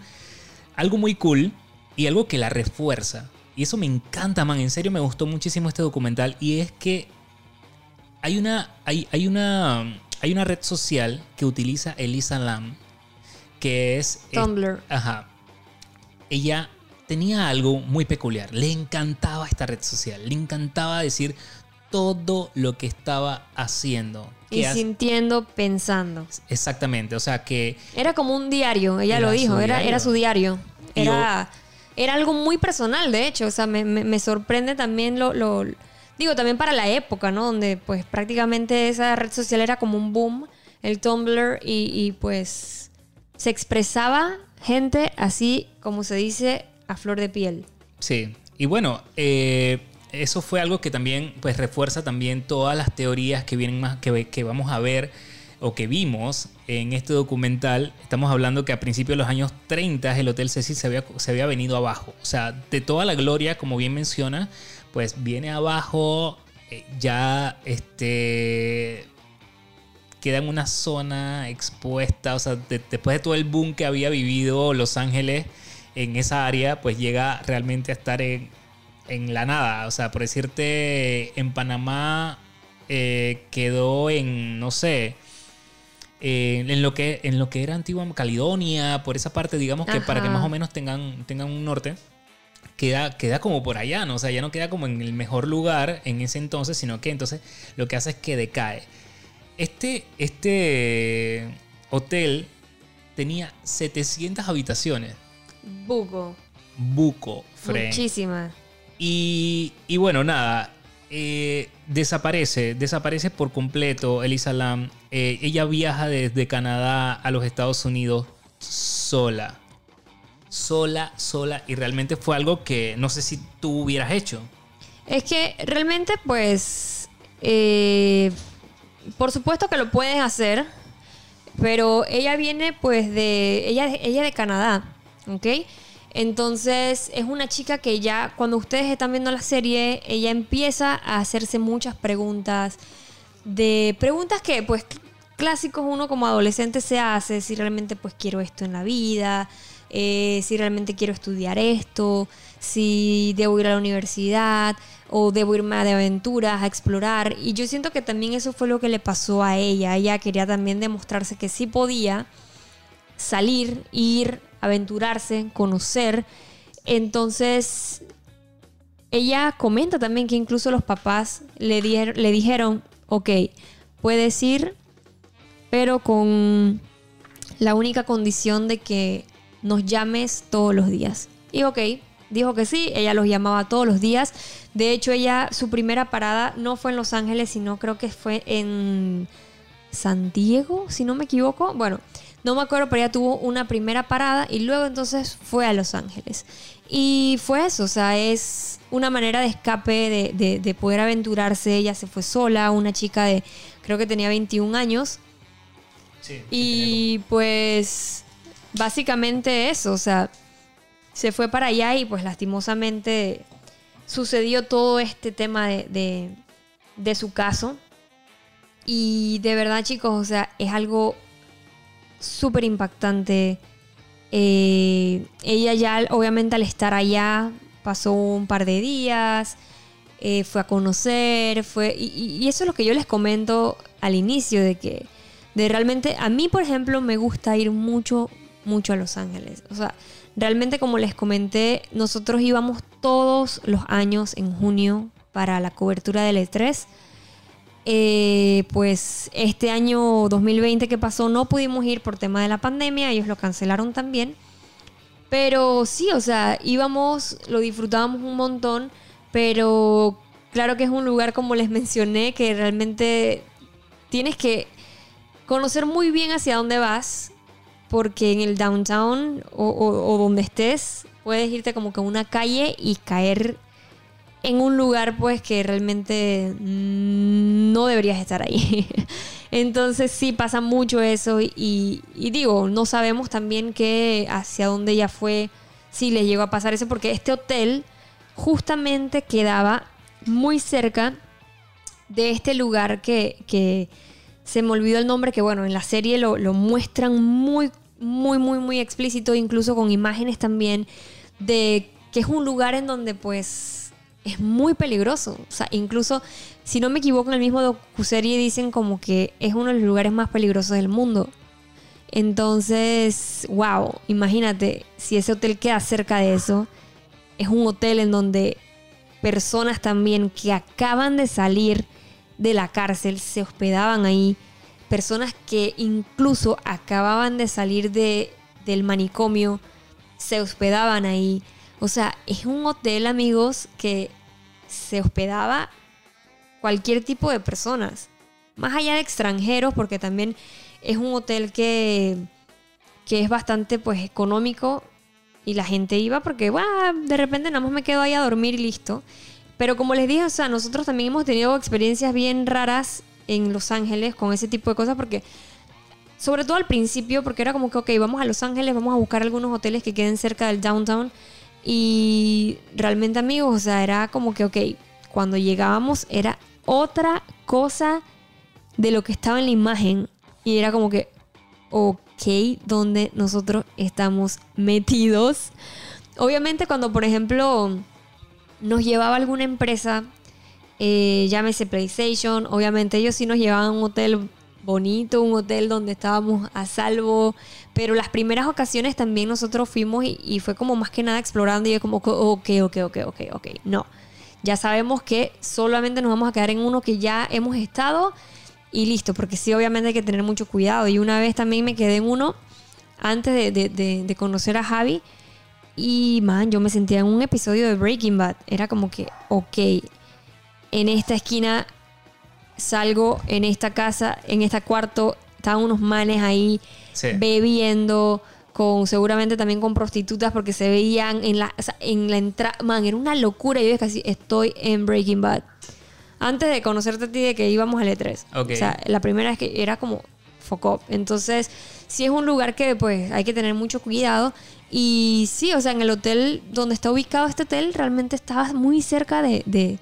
algo muy cool y algo que la refuerza. Y eso me encanta, man, en serio me gustó muchísimo este documental y es que hay una, hay, hay una, hay una red social que utiliza Elisa Lam, que es... Tumblr. Ajá. Ella tenía algo muy peculiar. Le encantaba esta red social. Le encantaba decir todo lo que estaba haciendo. Y sintiendo, pensando. Exactamente. O sea que... Era como un diario, ella lo dijo. Era, era su diario. Era, era algo muy personal, de hecho. O sea, me, me, me sorprende también lo, lo digo, también para la época, ¿no? Donde pues prácticamente esa red social era como un boom, el Tumblr, y, y pues se expresaba gente así como se dice a flor de piel. Sí, y bueno, eh, eso fue algo que también pues refuerza también todas las teorías que vienen más, que, que vamos a ver o que vimos en este documental, estamos hablando que a principios de los años 30 el Hotel Cecil se había, se había venido abajo. O sea, de toda la gloria, como bien menciona, pues viene abajo, eh, ya este queda en una zona expuesta, o sea, de, después de todo el boom que había vivido Los Ángeles en esa área, pues llega realmente a estar en, en la nada, o sea, por decirte, en Panamá eh, quedó en, no sé, eh, en, lo que, en lo que era antigua Caledonia, por esa parte, digamos que para que más o menos tengan, tengan un norte queda, queda como por allá, ¿no? O sea, ya no queda como en el mejor lugar en ese entonces, sino que entonces lo que hace es que decae. Este, este hotel tenía 700 habitaciones. Buco. Buco, Fred. Muchísimas. Y, y, bueno, nada, eh, desaparece, desaparece por completo Elisa Lam. Eh, ella viaja desde Canadá a los Estados Unidos sola sola, sola, y realmente fue algo que no sé si tú hubieras hecho. Es que realmente, pues, eh, por supuesto que lo puedes hacer, pero ella viene, pues, de, ella, ella de Canadá, ¿ok? Entonces es una chica que ya, cuando ustedes están viendo la serie, ella empieza a hacerse muchas preguntas, de preguntas que, pues, clásicos uno como adolescente se hace, si realmente, pues, quiero esto en la vida, eh, si realmente quiero estudiar esto, si debo ir a la universidad o debo irme de aventuras a explorar. Y yo siento que también eso fue lo que le pasó a ella. Ella quería también demostrarse que sí podía salir, ir, aventurarse, conocer. Entonces, ella comenta también que incluso los papás le, le dijeron, ok, puedes ir, pero con la única condición de que nos llames todos los días. Y ok, dijo que sí, ella los llamaba todos los días. De hecho, ella, su primera parada no fue en Los Ángeles, sino creo que fue en San Diego, si no me equivoco. Bueno, no me acuerdo, pero ella tuvo una primera parada y luego entonces fue a Los Ángeles. Y fue eso, o sea, es una manera de escape, de, de poder aventurarse. Ella se fue sola, una chica de, creo que tenía 21 años. Sí, y pues básicamente eso, o sea, se fue para allá y pues lastimosamente sucedió todo este tema de, de, su caso. Y de verdad chicos, o sea, es algo súper impactante. Eh, ella ya, obviamente al estar allá, pasó un par de días, eh, fue a conocer, fue... Y, eso es lo que yo les comento al inicio, de que de realmente, a mí por ejemplo me gusta ir mucho, mucho a Los Ángeles. O sea, realmente como les comenté, nosotros íbamos todos los años en junio para la cobertura del E3. Eh, pues este año 2020 que pasó no pudimos ir por tema de la pandemia, ellos lo cancelaron también. Pero sí, o sea, íbamos, lo disfrutábamos un montón, pero claro que es un lugar, como les mencioné, que realmente tienes que conocer muy bien hacia dónde vas, porque en el downtown o, donde estés, puedes irte como que a una calle y caer en un lugar pues que realmente no deberías estar ahí. Entonces sí pasa mucho eso y, digo, no sabemos también que hacia dónde ya fue, si le llegó a pasar eso, porque este hotel justamente quedaba muy cerca de este lugar que, que se me olvidó el nombre, que bueno, en la serie lo, lo muestran muy, muy, muy, muy explícito, incluso con imágenes también, de que es un lugar en donde pues es muy peligroso. O sea, incluso, si no me equivoco, en el mismo docuserie dicen como que es uno de los lugares más peligrosos del mundo. Entonces, wow, imagínate, si ese hotel queda cerca de eso, es un hotel en donde personas también que acaban de salir de la cárcel se hospedaban ahí. Personas que incluso acababan de salir de, del manicomio se hospedaban ahí. O sea, es un hotel, amigos, que se hospedaba cualquier tipo de personas. Más allá de extranjeros, porque también es un hotel que, que es bastante pues económico y la gente iba porque, de repente nada más me quedo ahí a dormir y listo. Pero como les dije, o sea, nosotros también hemos tenido experiencias bien raras en Los Ángeles con ese tipo de cosas porque sobre todo al principio, porque era como que, ok, vamos a Los Ángeles, vamos a buscar algunos hoteles que queden cerca del downtown. Y realmente, amigos, o sea, era como que, ok, cuando llegábamos era otra cosa de lo que estaba en la imagen. Y era como que, ok, donde nosotros estamos metidos. Obviamente cuando, por ejemplo, nos llevaba alguna empresa, eh, llámese PlayStation, obviamente ellos sí nos llevaban a un hotel bonito, un hotel donde estábamos a salvo, pero las primeras ocasiones también nosotros fuimos y, fue como más que nada explorando y yo como, ok, ok, ok, ok, ok, no. Ya sabemos que solamente nos vamos a quedar en uno que ya hemos estado y listo, porque sí, obviamente hay que tener mucho cuidado. Y una vez también me quedé en uno antes de, conocer a Javi y, man, yo me sentía en un episodio de Breaking Bad. Era como que, ok, en esta esquina salgo, en esta casa, en este cuarto, estaban unos manes ahí bebiendo, con seguramente también con prostitutas porque se veían en la, en la entrada. Man, era una locura. Yo casi estoy en Breaking Bad. Antes de conocerte a ti de que íbamos al E3. O sea, la primera vez que era como foco. Entonces, sí es un lugar que pues hay que tener mucho cuidado. Y sí, o sea, en el hotel donde está ubicado este hotel, realmente estaba muy cerca de, de,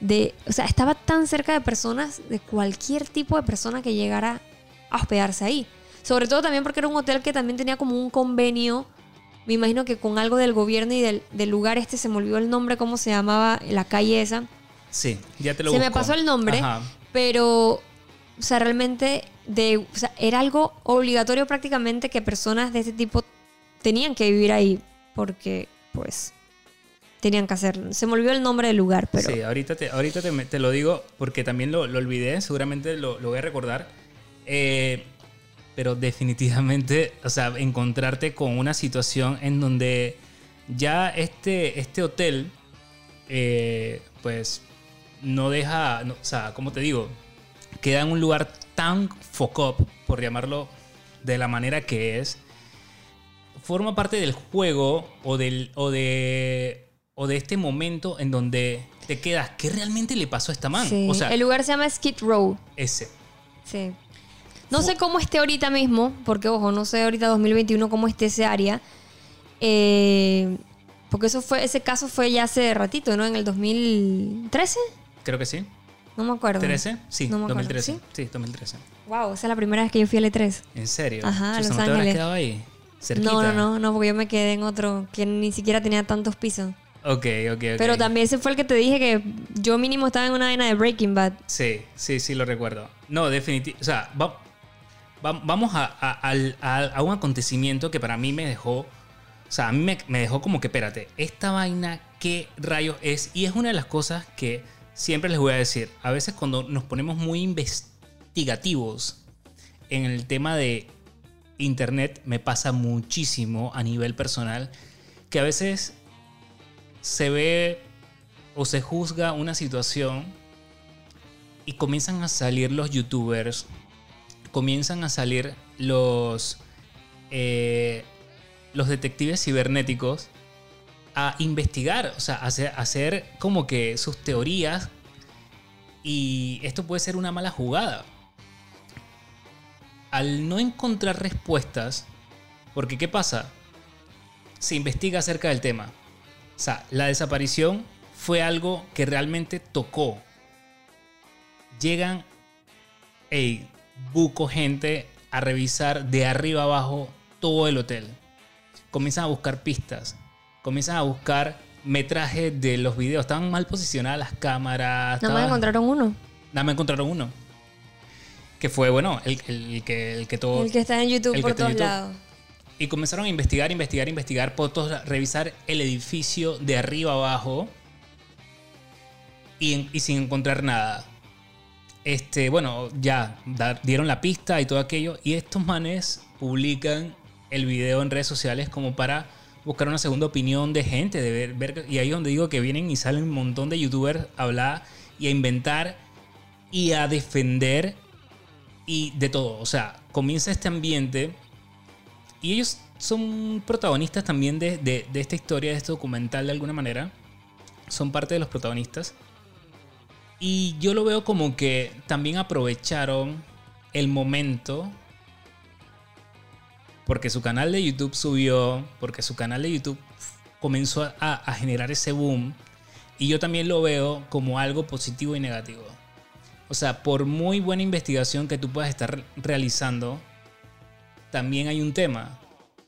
de, o sea, estaba tan cerca de personas, de cualquier tipo de persona que llegara a hospedarse ahí. Sobre todo también porque era un hotel que también tenía como un convenio, me imagino que con algo del gobierno y del, lugar este, se me olvidó el nombre, cómo se llamaba la calle esa. Sí, ya te lo Se me pasó el nombre, pero, o sea, realmente de, o sea, era algo obligatorio prácticamente que personas de este tipo tenían que vivir ahí, porque, pues, tenían que hacerlo. Se me olvidó el nombre del lugar, pero... Sí, ahorita te, ahorita te, lo digo porque también lo, olvidé, seguramente lo, voy a recordar. Eh, pero definitivamente, o sea, encontrarte con una situación en donde ya este, este hotel, eh, pues, no deja, o sea, como te digo, queda en un lugar tan focop, por llamarlo de la manera que es, forma parte del juego o, del, o, de, o de este momento en donde te quedas, ¿qué realmente le pasó a esta man? O sea, el lugar se llama Skid Row. Ese. Sí. No sé cómo esté ahorita mismo, porque ojo, no sé ahorita 2021 cómo esté ese área. Eh, porque eso fue, ese caso fue ya hace ratito, ¿no? En el 2013. Creo que sí. No me acuerdo. ¿13? Sí, 2013. ¿Sí? 2013. Wow, esa es la primera vez que yo fui al E3. ¿En serio? Ajá, Los ¿no Ángeles. quedado ahí? ¿Cerquita? No, no, no, no, porque yo me quedé en otro que ni siquiera tenía tantos pisos. Ok, ok, ok. Pero también ese fue el que te dije que yo mínimo estaba en una vaina de Breaking Bad. Sí, sí, sí, lo recuerdo. No, definitivamente. O sea, va- vamos a, a- al- a- a un acontecimiento que para mí me dejó, o sea, a mí me, me dejó como que, espérate, esta vaina, ¿qué rayos es? Y es una de las cosas que siempre les voy a decir. A veces cuando nos ponemos muy investigativos en el tema de internet, me pasa muchísimo a nivel personal, que a veces se ve o se juzga una situación y comienzan a salir los youtubers, comienzan a salir los, eh, los detectives cibernéticos a investigar, o sea, a hacer, a hacer como que sus teorías y esto puede ser una mala jugada. Al no encontrar respuestas, porque ¿qué pasa? Se investiga acerca del tema. O sea, la desaparición fue algo que realmente tocó. Llegan, hey, buco gente a revisar de arriba abajo todo el hotel. Comienzan a buscar pistas. Comienzan a buscar metraje de los videos. Estaban mal posicionadas las cámaras. Nada más encontraron uno. Nada más encontraron uno. Que fue, bueno, el, el que, el que todo... El que está en YouTube por todos YouTube. lados. Y comenzaron a investigar, investigar, investigar, por todos, revisar el edificio de arriba abajo y, sin encontrar nada. Este, bueno, ya dieron la pista y todo aquello. Y estos manes publican el video en redes sociales como para buscar una segunda opinión de gente, de ver, ver- y ahí es donde digo que vienen y salen un montón de youtubers a hablar y a inventar y a defender y de todo. O sea, comienza este ambiente y ellos son protagonistas también de, de- esta historia, de este documental de alguna manera. Son parte de los protagonistas. Y yo lo veo como que también aprovecharon el momento. Porque su canal de YouTube subió. Porque su canal de YouTube comenzó a generar ese boom. Y yo también lo veo como algo positivo y negativo. O sea, por muy buena investigación que tú puedas estar realizando, también hay un tema,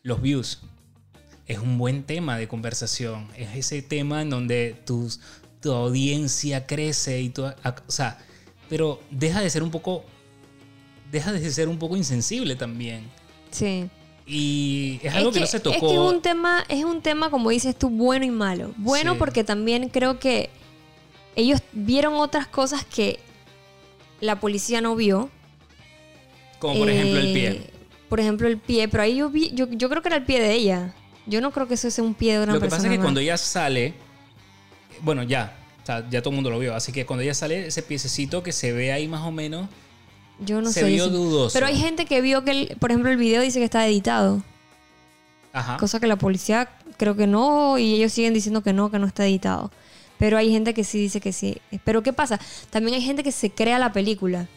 los views. Es un buen tema de conversación. Es ese tema en donde tus, tu audiencia crece y tu, o sea, pero deja de ser un poco deja de ser un poco insensible también. Sí. Y es algo que, no se tocó. Es que es un tema, es un tema, como dices tú, bueno y malo. Bueno Sí. porque también creo que ellos vieron otras cosas que la policía no vio. como por ejemplo el pie. Por ejemplo, el pie. Pero ahí yo vi, yo, yo creo que era el pie de ella. Yo no creo que eso sea un pie de una Lo que persona. pasa es que más. cuando ella sale, bueno, ya, o sea, ya todo el mundo lo vio. Así que cuando ella sale, ese piececito que se ve ahí más o menos, Yo no se sé. vio dudoso. Pero hay gente que vio que, el- por ejemplo, el video dice que está editado. ajá. Cosa que la policía creo que no, y ellos siguen diciendo que no, que no está editado. Pero hay gente que sí dice que sí. Pero ¿qué pasa? También hay gente que se crea la película.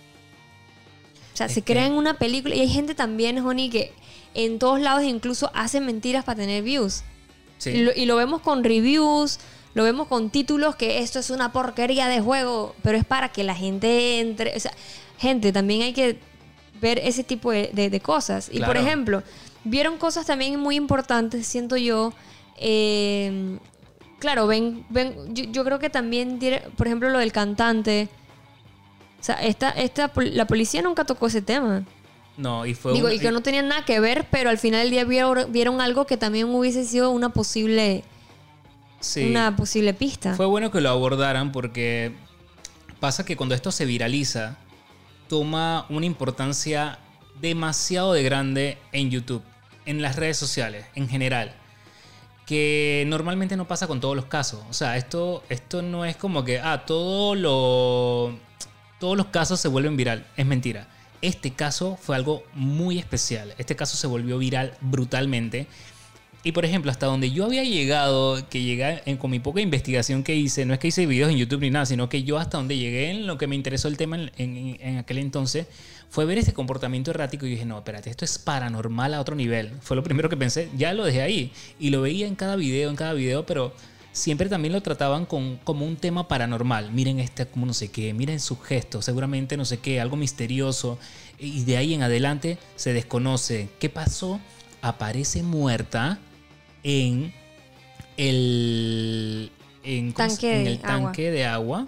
Sea, Es se que- crea en una película. Y hay gente también, Honey, que en todos lados incluso hace mentiras para tener views. Sí. Y, lo, y lo vemos con reviews, lo vemos con títulos que esto es una porquería de juego, pero es para que la gente entre. O sea, gente, también hay que ver ese tipo de, de- de cosas. Y por ejemplo, vieron cosas también muy importantes, siento yo. eh, claro, ven, ven yo, yo creo que también, por ejemplo, lo del cantante. O sea, esta, esta, la policía nunca tocó ese tema. No, y fue Digo, y que no tenían nada que ver, pero al final del día vieron, vieron algo que también hubiese sido una posible, sí. una posible pista. Fue bueno que lo abordaran porque pasa que cuando esto se viraliza, toma una importancia demasiado de grande en YouTube, en las redes sociales, en general. Que normalmente no pasa con todos los casos. O sea, esto, esto no es como que, ah, todo lo, todos los casos se vuelven viral. Es mentira. Este caso fue algo muy especial. Este caso se volvió viral brutalmente. Y por ejemplo, hasta donde yo había llegado, que llegué con mi poca investigación que hice, no es que hice videos en YouTube ni nada, sino que yo hasta donde llegué en lo que me interesó el tema en aquel entonces, fue ver ese comportamiento errático y dije, no, espérate, esto es paranormal a otro nivel. Fue lo primero que pensé, ya lo dejé ahí. Y lo veía en cada video, en cada video, pero siempre también lo trataban con, como un tema paranormal. Miren este, como no sé qué, miren sus gestos, seguramente no sé qué, algo misterioso. Y de ahí en adelante se desconoce. ¿Qué pasó? Aparece muerta en el, en, ¿cómo se- Tanque en el agua. tanque de agua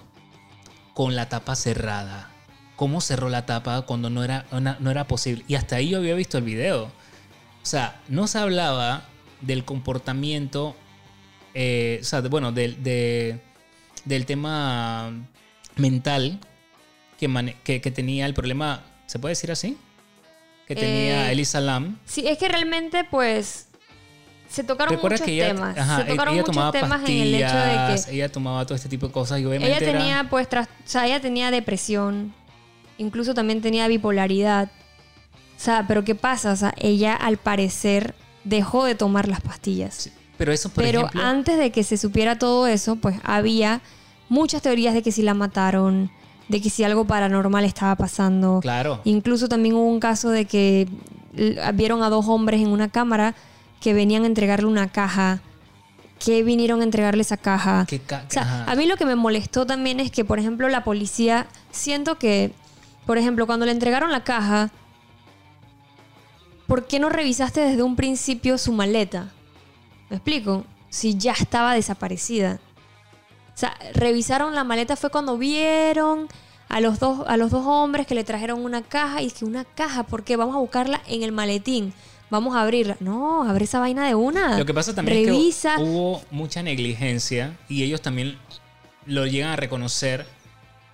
con la tapa cerrada. cómo cerró la tapa cuando no era, una- no era posible. Y hasta ahí yo había visto el video. O sea, no se hablaba del comportamiento, eh, o sea, de- bueno, del, de- del tema mental que, mane- que, que tenía el problema, ¿se puede decir así? Que tenía Eh, Elisa Lam. Sí, es que realmente, pues, se tocaron muchos que ella, temas. ajá, se tocaron ella muchos temas en el hecho de que ella tomaba todo este tipo de cosas y obviamente ella era- tenía, pues, tras- o sea, ella tenía depresión, incluso también tenía bipolaridad. O sea, pero ¿qué pasa? O sea, ella al parecer dejó de tomar las pastillas. Sí, Pero eso, por Pero ejemplo, antes de que se supiera todo eso, pues había muchas teorías de que si la mataron, de que si algo paranormal estaba pasando. claro, Incluso también hubo un caso de que vieron a dos hombres en una cámara que venían a entregarle una caja. Que vinieron a entregarle esa caja. que ca- O sea, ajá. a mí lo que me molestó también es que, por ejemplo, la policía, siento que, por ejemplo, cuando le entregaron la caja, ¿por qué no revisaste desde un principio su maleta? ¿Me explico? Si ya estaba desaparecida. O sea, revisaron la maleta fue cuando vieron a los dos, a los dos hombres que le trajeron una caja y es que una caja, ¿por qué? Vamos a buscarla en el maletín. Vamos a abrirla. No, abre esa vaina de una. Lo que pasa también Revisa. es que hubo mucha negligencia y ellos también lo llegan a reconocer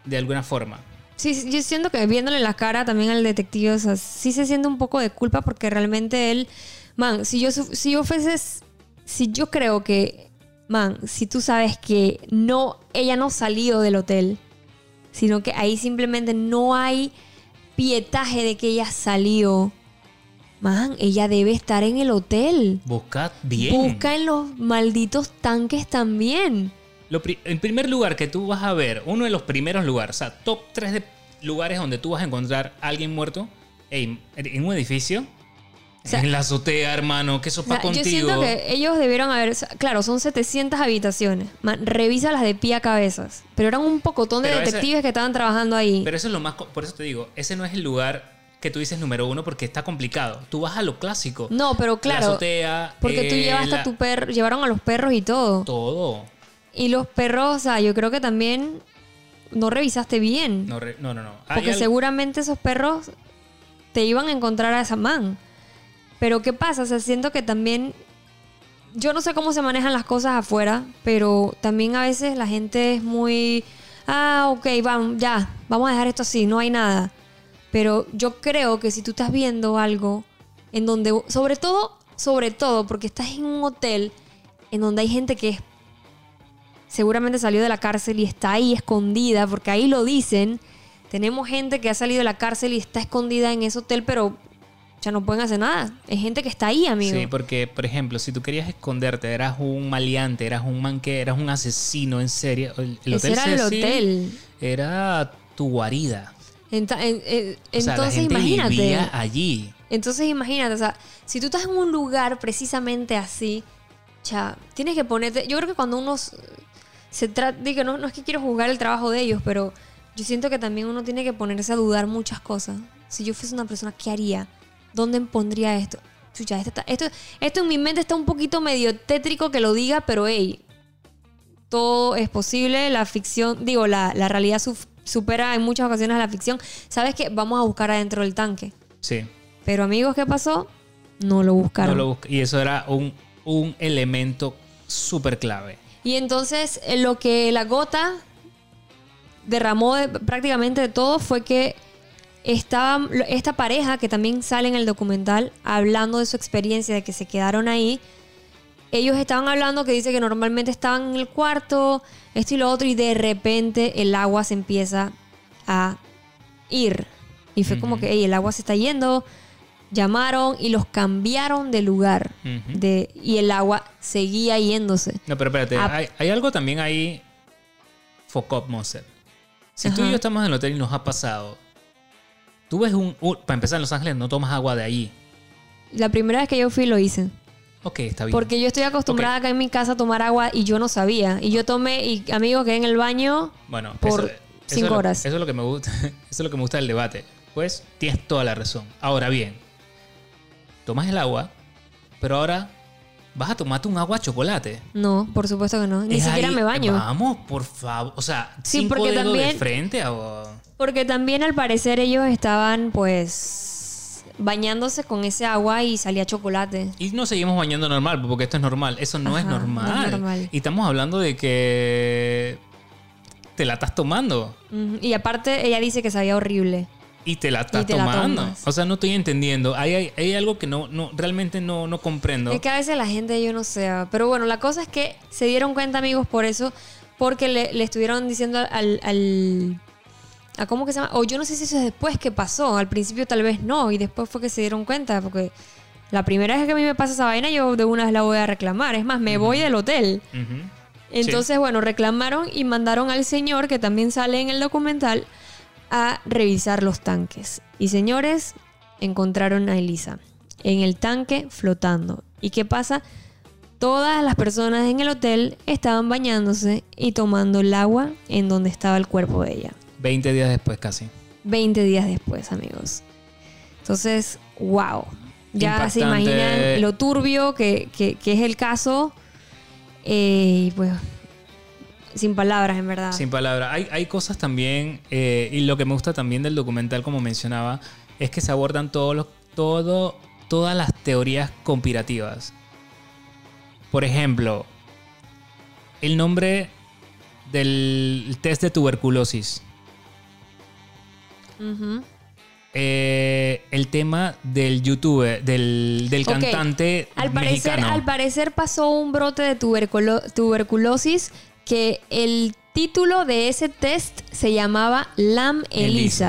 de alguna forma. Sí, yo siento que viéndole la cara también al detective, o sea, sí se siente un poco de culpa porque realmente él, man, si yo, si yo fuese, si yo creo que, man, si tú sabes que no, ella no salió del hotel, sino que ahí simplemente no hay pietaje de que ella salió, man, ella debe estar en el hotel. Buscad bien. Busca en los malditos tanques también. Lo pri- en primer lugar que tú vas a ver, uno de los primeros lugares, o sea, top 3 de lugares donde tú vas a encontrar a alguien muerto, en un edificio, sea, en la azotea, hermano, que eso O sea, pa' yo contigo. siento que ellos debieron haber. Claro, son 700 habitaciones. Man, revisa las de pie a cabezas. Pero eran un pocotón de Pero ese- detectives que estaban trabajando ahí. Pero eso es lo más. Por eso te digo, ese no es el lugar que tú dices número uno porque está complicado. Tú vas a lo clásico. no, pero La claro. azotea. porque tú eh, llevaste la- a tu perro. Llevaron a los perros y todo. Todo. Y los perros, o sea, yo creo que también no revisaste bien. No, re- no, no. porque seguramente esos perros te iban a encontrar a esa man. Pero ¿qué pasa? O sea, siento que también. Yo no sé cómo se manejan las cosas afuera, pero también a veces la gente es muy. Ah, ok, vamos, ya, vamos a dejar esto así, no hay nada. Pero yo creo que si tú estás viendo algo en donde. Sobre todo, sobre todo, porque estás en un hotel en donde hay gente que. Seguramente salió de la cárcel y está ahí escondida, porque ahí lo dicen. Tenemos gente que ha salido de la cárcel y está escondida en ese hotel, pero ya no pueden hacer nada. Es gente que está ahí, amigo. Sí, porque, por ejemplo, si tú querías esconderte, eras un maleante, eras un man que eras un asesino en serie. El, hotel era el hotel. Era tu guarida. Enta- en- en- O sea, la entonces, gente imagínate. vivía allí. Entonces, imagínate, o sea, si tú estás en un lugar precisamente así, cha, tienes que ponerte. Yo creo que cuando uno se trata. Digo, no, no es que quiero juzgar el trabajo de ellos, pero yo siento que también uno tiene que ponerse a dudar muchas cosas. Si yo fuese una persona, ¿qué haría? ¿Dónde pondría esto? Chucha, esto, está- esto, esto en mi mente está un poquito medio tétrico que lo diga, pero hey, todo es posible. La ficción, digo, la, la realidad supera en muchas ocasiones a la ficción. ¿Sabes qué? Vamos a buscar adentro del tanque. Sí. Pero amigos, ¿qué pasó? No lo buscaron. No lo busca- y eso era un, un elemento súper clave. Y entonces eh, lo que la gota derramó de- prácticamente de todo fue que estaba esta pareja que también sale en el documental hablando de su experiencia de que se quedaron ahí. Ellos estaban hablando que dice que normalmente estaban en el cuarto, esto y lo otro, y de repente el agua se empieza a ir. Y fue como que, "Ey, el agua se está yendo. Llamaron y los cambiaron de lugar. De, y el agua seguía yéndose. No, pero espérate, Ah. hay, hay algo también ahí. Focop Monster. Si tú y yo estamos en el hotel y nos ha pasado, tú ves un, Para empezar, en Los Ángeles no tomas agua de allí. La primera vez que yo fui lo hice. Ok, está bien. Porque yo estoy acostumbrada acá en mi casa a tomar agua y yo no sabía. Y yo tomé, y amigo, quedé en el baño. Bueno, por eso- eso cinco es lo- horas. Eso es lo que me gusta. Eso es lo que me gusta del debate. Pues tienes toda la razón. Ahora bien, tomas el agua, pero ahora vas a tomarte un agua chocolate. No, por supuesto que no. Ni Es siquiera ahí- me baño. Vamos, por favor. O sea, Sí, cinco porque dedos de frente. o- Porque también al parecer ellos estaban pues bañándose con ese agua y salía chocolate. Y nos seguimos bañando normal, porque esto es normal. Eso no es Ajá, no es normal. normal. Y estamos hablando de que te la estás tomando. Y aparte ella dice que sabía horrible. Y te la estás te tomando. o sea, no estoy entendiendo. Hay, hay, hay algo que no, no realmente no, no comprendo. Es que a veces la gente, yo no sé. Pero bueno, la cosa es que se dieron cuenta, amigos, por eso, porque le, le estuvieron diciendo al, al- a cómo que se llama, o yo no sé si eso es después que pasó, al principio tal vez no, y después fue que se dieron cuenta, porque la primera vez que a mí me pasa esa vaina, yo de una vez la voy a reclamar. Es más, me voy del hotel. Entonces, bueno, reclamaron y mandaron al señor, que también sale en el documental, a revisar los tanques. Y señores, encontraron a Elisa en el tanque flotando. ¿Y qué pasa? Todas las personas en el hotel estaban bañándose y tomando el agua en donde estaba el cuerpo de ella. 20 días después casi. 20 días después, amigos. Entonces, wow. Ya se imaginan lo turbio que, que- que es el caso. Eh, y pues, sin palabras, en verdad. Sin palabra. Hay, hay cosas también, eh, y lo que me gusta también del documental, como mencionaba, es que se abordan todos los, todo, todas las teorías conspirativas. Por ejemplo, el nombre del test de tuberculosis. Eh, el tema del youtuber, del, del cantante Al parecer, mexicano. al parecer pasó un brote de tuberculo- tuberculosis que el título de ese test se llamaba Lam Elisa.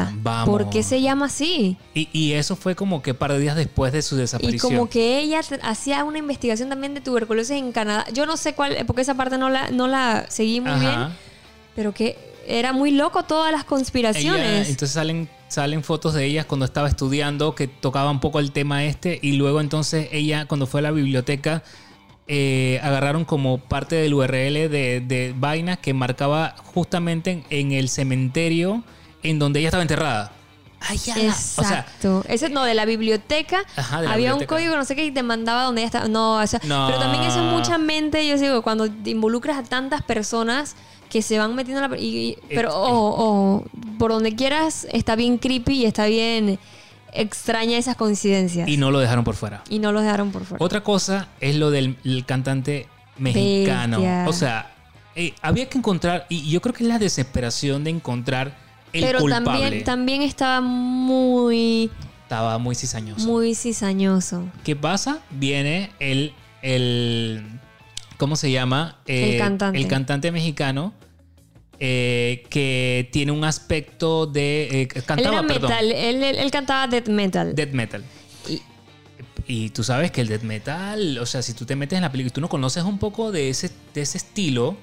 Elisa, vamos. ¿Por qué se llama así? y, y eso fue como que par de días después de su Y desaparición. como que ella hacía una investigación también de tuberculosis en Canadá. Yo no sé cuál, porque esa parte no la, no la seguí muy Ajá. bien, pero que era muy loco todas las Ella- conspiraciones. entonces salen, salen fotos de ellas cuando estaba estudiando que tocaba un poco el tema este y luego entonces ella cuando fue a la biblioteca eh, agarraron como parte del URL de, de vaina que marcaba justamente en, en el cementerio en donde ella estaba enterrada. Ay, ya la- o sea, Exacto. Ese no, de la biblioteca. Ajá, de la había biblioteca. un código, no sé qué, y te mandaba donde ella estaba. No, o sea, No. pero también eso es mucha mente. Yo digo, cuando te involucras a tantas personas que se van metiendo en la. y- y- pero, Eh, ojo, ojo, por donde quieras, está bien creepy y está bien extraña esas coincidencias. y no lo dejaron por fuera. Y no los dejaron por fuera. Otra cosa es lo del el cantante mexicano. Bestia. O sea, eh, había que encontrar, y yo creo que es la desesperación de encontrar el pero culpable. también, también estaba muy, Estaba muy cizañoso. muy cizañoso. ¿Qué pasa? Viene el, el ¿cómo se llama? El cantante. El cantante mexicano eh, que tiene un aspecto de... eh, Él cantaba, perdón, metal, él, él- él cantaba death metal. death metal. Y- Y tú sabes que el death metal, o sea, si tú te metes en la película y tú no conoces un poco de ese, de ese estilo,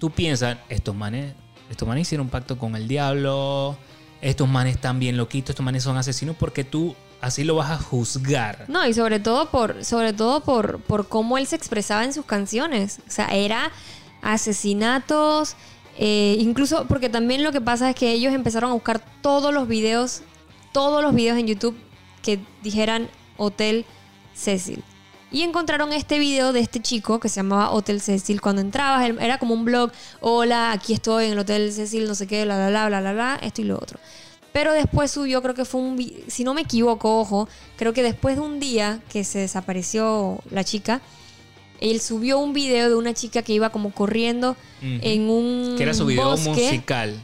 tú piensas, estos manes, estos manes hicieron un pacto con el diablo, estos manes están bien loquitos, estos manes son asesinos, porque tú así lo vas a juzgar. No, y sobre todo por, sobre todo por, por cómo él se expresaba en sus canciones. O sea, era asesinatos, eh, incluso porque también lo que pasa es que ellos empezaron a buscar todos los videos, todos los videos en YouTube que dijeran Hotel Cecil. Y encontraron este video de este chico que se llamaba Hotel Cecil. Cuando entrabas, era como un blog. Hola, aquí estoy en el Hotel Cecil, no sé qué, bla, bla, bla, bla, bla, bla, esto y lo otro. Pero después subió, creo que fue un... Si no me equivoco, ojo, creo que después de un día que se desapareció la chica, él subió un video de una chica que iba como corriendo en un Que era su video bosque musical.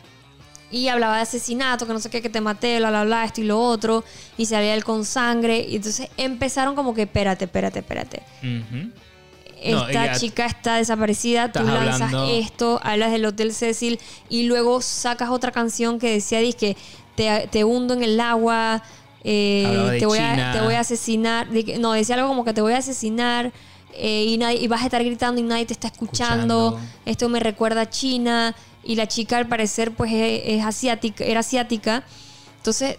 y hablaba de asesinato, que no sé qué, que te maté, bla, bla, bla, esto y lo otro, y salía él con sangre, y entonces empezaron como que, espérate, espérate, espérate. Esta chica está desaparecida, tú lanzas hablando- esto, hablas del Hotel Cecil, y luego sacas otra canción que decía, que te, te hundo en el agua, eh, te, voy a, te voy a asesinar, no, decía algo como que te voy a asesinar, eh, y, nadie- y vas a estar gritando y nadie te está escuchando, Escuchando. esto me recuerda a China, y la chica al parecer pues es, es asiática, era asiática, entonces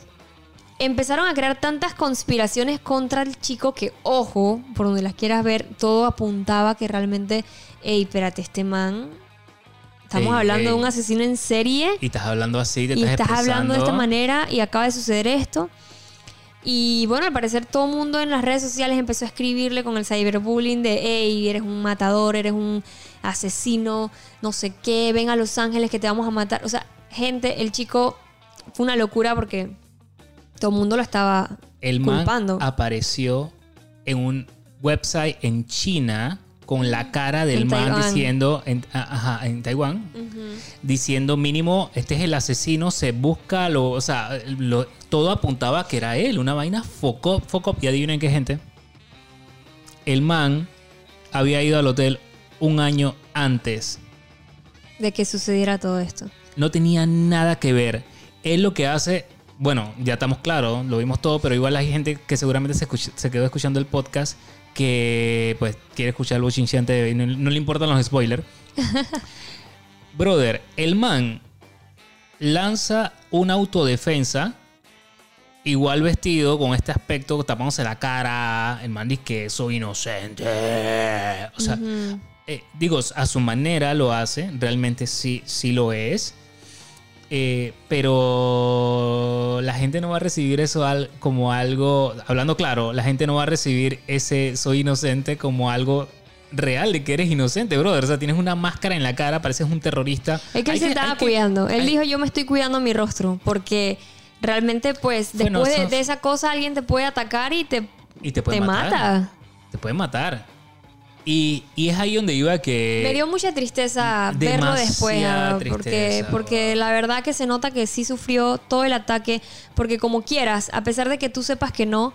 empezaron a crear tantas conspiraciones contra el chico que, ojo, por donde las quieras ver, todo apuntaba que realmente, ey, espérate, este man, estamos Ey, hablando de un asesino en serie Y estás hablando así, te y estás, estás hablando de esta manera y acaba de suceder esto. Y bueno, al parecer todo el mundo en las redes sociales empezó a escribirle con el cyberbullying de, hey, eres un matador, eres un asesino, no sé qué, ven a Los Ángeles que te vamos a matar. O sea, gente, el chico fue una locura porque todo el mundo lo estaba El man culpando. apareció en un website en China con la cara del En man diciendo, en, ajá, en Taiwán, diciendo mínimo, este es el asesino, se busca, lo, o sea, lo- todo apuntaba que era él, una vaina foco, foco, y adivinen qué gente, el man había ido al hotel un año antes, de que sucediera todo esto. no tenía nada que ver. Él lo que hace, bueno, ya estamos claros, lo vimos todo, pero igual hay gente que seguramente se quedó escuchando el podcast que pues quiere escuchar algo chinchante no, no le importan los spoilers. Brother, el man lanza una autodefensa igual vestido con este aspecto tapándose la cara, el man dice que soy inocente. O sea, eh, digo, a su manera lo hace, realmente sí, sí lo es. Eh, pero la gente no va a recibir eso al- como algo, hablando claro, la gente no va a recibir ese soy inocente como algo real de que eres inocente, brother. O sea, tienes una máscara en la cara, pareces un terrorista. Es que él Hay se estaba que- cuidando. Él hay- dijo, yo me estoy cuidando mi rostro. Porque realmente, pues, Bueno, después de- esa cosa, alguien te puede atacar y te, y te, puede te matar. mata. Te puede matar. Y, y es ahí donde iba que... Me dio mucha tristeza verlo después. Ah, Porque, tristeza, porque la verdad que se nota que sí sufrió todo el ataque. Porque como quieras, a pesar de que tú sepas que no,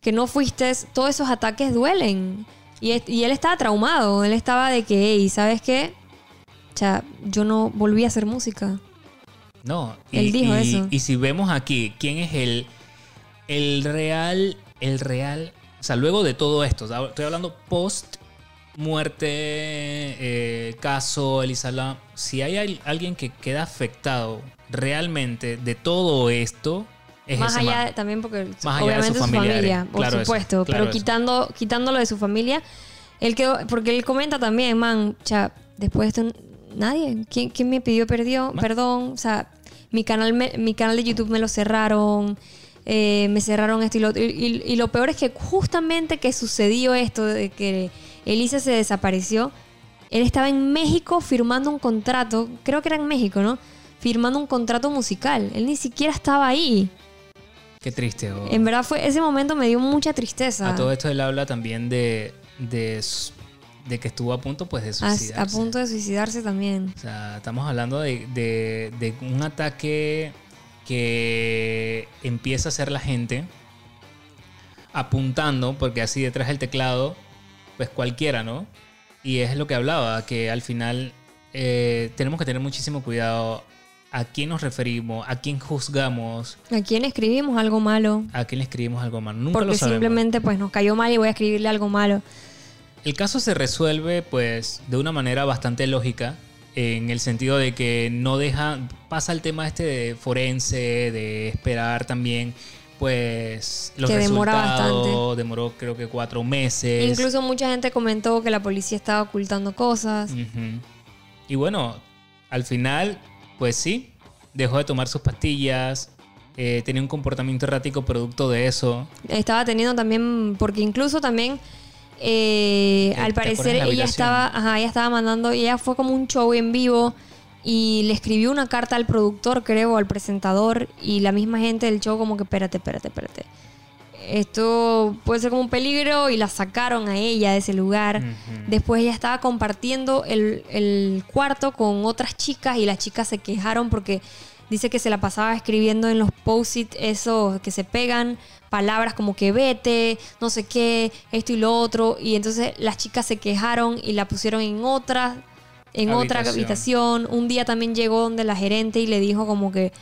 que no fuiste, todos esos ataques duelen. Y, él estaba traumado. Él estaba de que, hey, ¿sabes qué? O sea, yo no volví a hacer música. No, Él dijo eso. Y si vemos aquí, ¿quién es el, el real, el real, o sea, luego de todo esto, estoy hablando post muerte, eh, caso, Elisa si hay al- alguien que queda afectado realmente de todo esto, es Más allá de- también porque Más allá de obviamente sus su familia, por Claro eso, supuesto, claro pero eso. quitando quitándolo de su familia, él quedó porque él comenta también, man, cha, después de esto nadie, ¿quién, quién me pidió perdió, perdón, o sea, mi canal me- mi canal de YouTube me lo cerraron. eh, me cerraron esto y lo y- y lo peor es que justamente que sucedió esto de que Elisa se desapareció, él estaba en México firmando un contrato, creo que era en México, ¿no? Firmando un contrato musical. Él ni siquiera estaba ahí. Qué triste. oh. En verdad fue ese momento me dio mucha tristeza. A todo esto él habla también de, de, que estuvo a punto pues de A, suicidarse. a punto de suicidarse también. O sea, estamos hablando de, de- de un ataque que empieza a hacer la gente apuntando, porque así detrás del teclado, pues cualquiera, ¿no? Y es lo que hablaba, que al final eh, tenemos que tener muchísimo cuidado a quién nos referimos, a quién juzgamos, ¿A quién escribimos algo malo? a quién le escribimos algo malo. Nunca Porque lo sabemos. simplemente pues nos cayó mal y voy a escribirle algo malo. El caso se resuelve pues de una manera bastante lógica en el sentido de que no deja pasa el tema este de forense, de esperar también pues los Que demora resultados, bastante. demoró creo que cuatro meses. Incluso mucha gente comentó que la policía estaba ocultando cosas. Y bueno, al final pues sí, dejó de tomar sus pastillas, eh, tenía un comportamiento errático producto de eso. Estaba teniendo también, porque incluso también, eh, ¿Te- al parecer ella estaba, ajá, ella estaba mandando, ella fue como un show en vivo y le escribió una carta al productor, creo, al presentador y la misma gente del show como que espérate, espérate, espérate. Esto puede ser como un peligro y la sacaron a ella de ese lugar. Después ella estaba compartiendo el, el cuarto con otras chicas y las chicas se quejaron porque dice que se la pasaba escribiendo en los post-it esos que se pegan palabras como que vete, no sé qué, esto y lo otro. Y entonces las chicas se quejaron y la pusieron en otra, en otra Habitación. habitación. Un día también llegó donde la gerente y le dijo como que,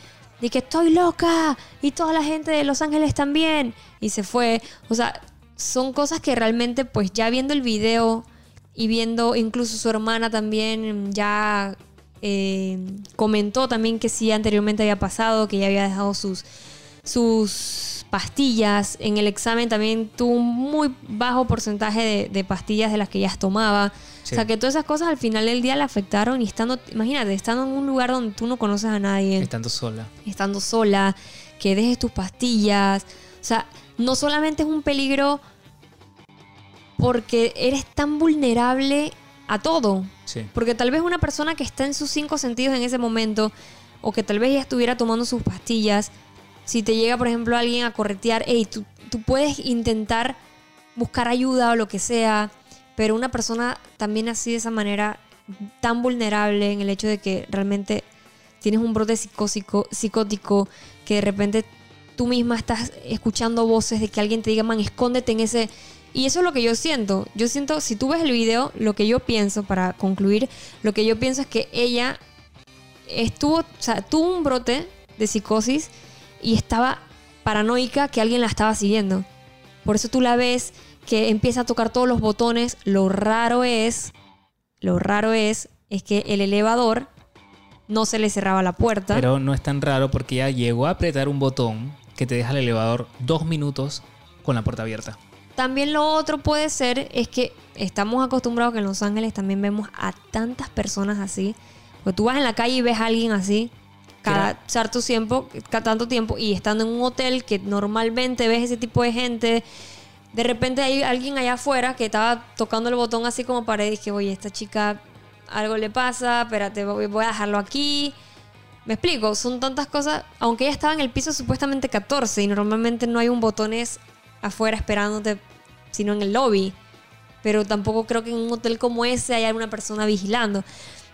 de que estoy loca y toda la gente de Los Ángeles también. Y se fue. O sea, son cosas que realmente pues ya viendo el video y viendo incluso su hermana también ya eh, comentó también que sí anteriormente había pasado, que ya había dejado sus, sus pastillas. En el examen también tuvo un muy bajo porcentaje de, de pastillas de las que ellas tomaba. Sí. O sea que todas esas cosas al final del día le afectaron y estando, imagínate, estando en un lugar donde tú no conoces a nadie Estando sola. estando sola, que dejes tus pastillas. O sea, no solamente es un peligro porque eres tan vulnerable a todo. Sí. Porque tal vez una persona que está en sus cinco sentidos en ese momento, o que tal vez ella estuviera tomando sus pastillas, si te llega, por ejemplo, alguien a corretear, hey, tú, tú puedes intentar buscar ayuda o lo que sea, pero una persona también así de esa manera tan vulnerable en el hecho de que realmente tienes un brote psicósico, psicótico, que de repente tú misma estás escuchando voces de que alguien te diga, man, escóndete en ese... Y eso es lo que yo siento. Yo siento, si tú ves el video, lo que yo pienso, para concluir, lo que yo pienso es que ella estuvo, o sea, tuvo un brote de psicosis y estaba paranoica que alguien la estaba siguiendo. Por eso tú la ves que empieza a tocar todos los botones. Lo raro es, lo raro es, es que el elevador no se le cerraba la puerta. Pero no es tan raro porque ella llegó a apretar un botón que te deja el elevador dos minutos con la puerta abierta. También lo otro puede ser es que estamos acostumbrados que en Los Ángeles también vemos a tantas personas así. Pues tú vas en la calle y ves a alguien así cada cierto tiempo, cada tanto tiempo y estando en un hotel que normalmente ves ese tipo de gente, de repente hay alguien allá afuera que estaba tocando el botón así como para decir, oye, esta chica algo le pasa, espérate, voy a dejarlo aquí. Me explico, son tantas cosas, aunque ella estaba en el piso supuestamente 14 y normalmente no hay un botones afuera esperándote, sino en el lobby. Pero tampoco creo que en un hotel como ese haya una persona vigilando.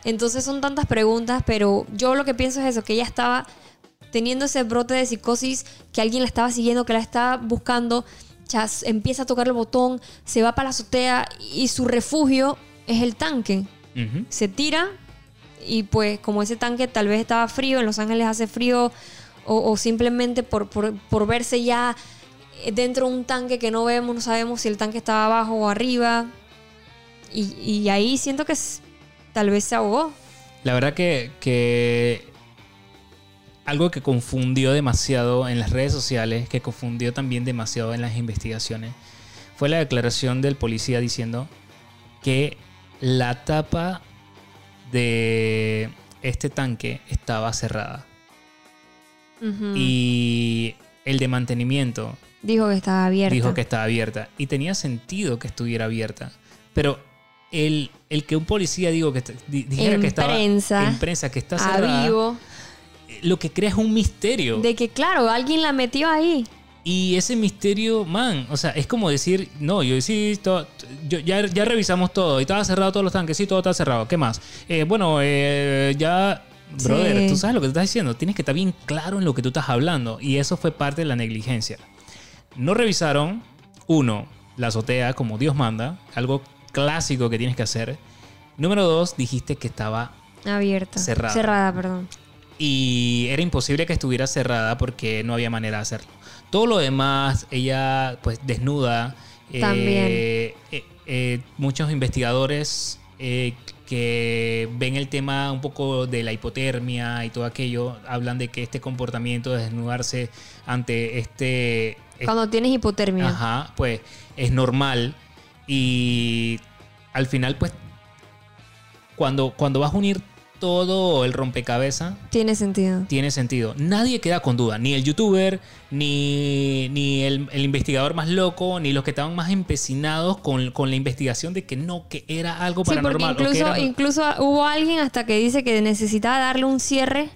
Entonces son tantas preguntas, pero yo lo que pienso es eso, que ella estaba teniendo ese brote de psicosis, que alguien la estaba siguiendo, que la estaba buscando, ya empieza a tocar el botón, se va para la azotea y su refugio es el tanque. Se tira y pues como ese tanque tal vez estaba frío, en Los Ángeles hace frío, o, o simplemente por, por- por verse ya dentro de un tanque que no vemos, no sabemos si el tanque estaba abajo o arriba. Y, y ahí siento que tal vez se ahogó. La verdad que, que algo que confundió demasiado en las redes sociales, que confundió también demasiado en las investigaciones, fue la declaración del policía diciendo que la tapa de este tanque estaba cerrada y el de mantenimiento Dijo que estaba abierta. dijo que estaba abierta y tenía sentido que estuviera abierta, pero el, el que un policía digo que dijera En que estaba prensa, en prensa que está a cerrada, vivo. lo que crea es un misterio. De que, claro, alguien la metió ahí. Y ese misterio, man, o sea, es como decir, no, yo sí, to- yo, ya, ya revisamos todo y estaba cerrado todos los tanques, sí, todo está cerrado, ¿qué más? Eh, bueno, eh, ya, brother, Sí. tú sabes lo que te estás diciendo, tienes que estar bien claro en lo que tú estás hablando y eso fue parte de la negligencia. No revisaron, uno, la azotea como Dios manda, algo clásico que tienes que hacer. Número dos, dijiste que estaba Abierta. Cerrada. Cerrada, perdón. y era imposible que estuviera cerrada porque no había manera de hacerlo. Todo lo demás, ella pues desnuda. eh, También. eh, eh, muchos investigadores eh, que ven el tema un poco de la hipotermia y todo aquello, hablan de que este comportamiento de desnudarse ante este... Cuando tienes hipotermia. Ajá, pues es normal y al final pues cuando, cuando vas a unir todo el rompecabezas, Tiene sentido. tiene sentido. Nadie queda con duda, ni el youtuber, ni, ni el, el investigador más loco, ni los que estaban más empecinados con, con la investigación de que no, que era algo Sí, porque paranormal. o que incluso, era- incluso hubo alguien hasta que dice que necesitaba darle un cierre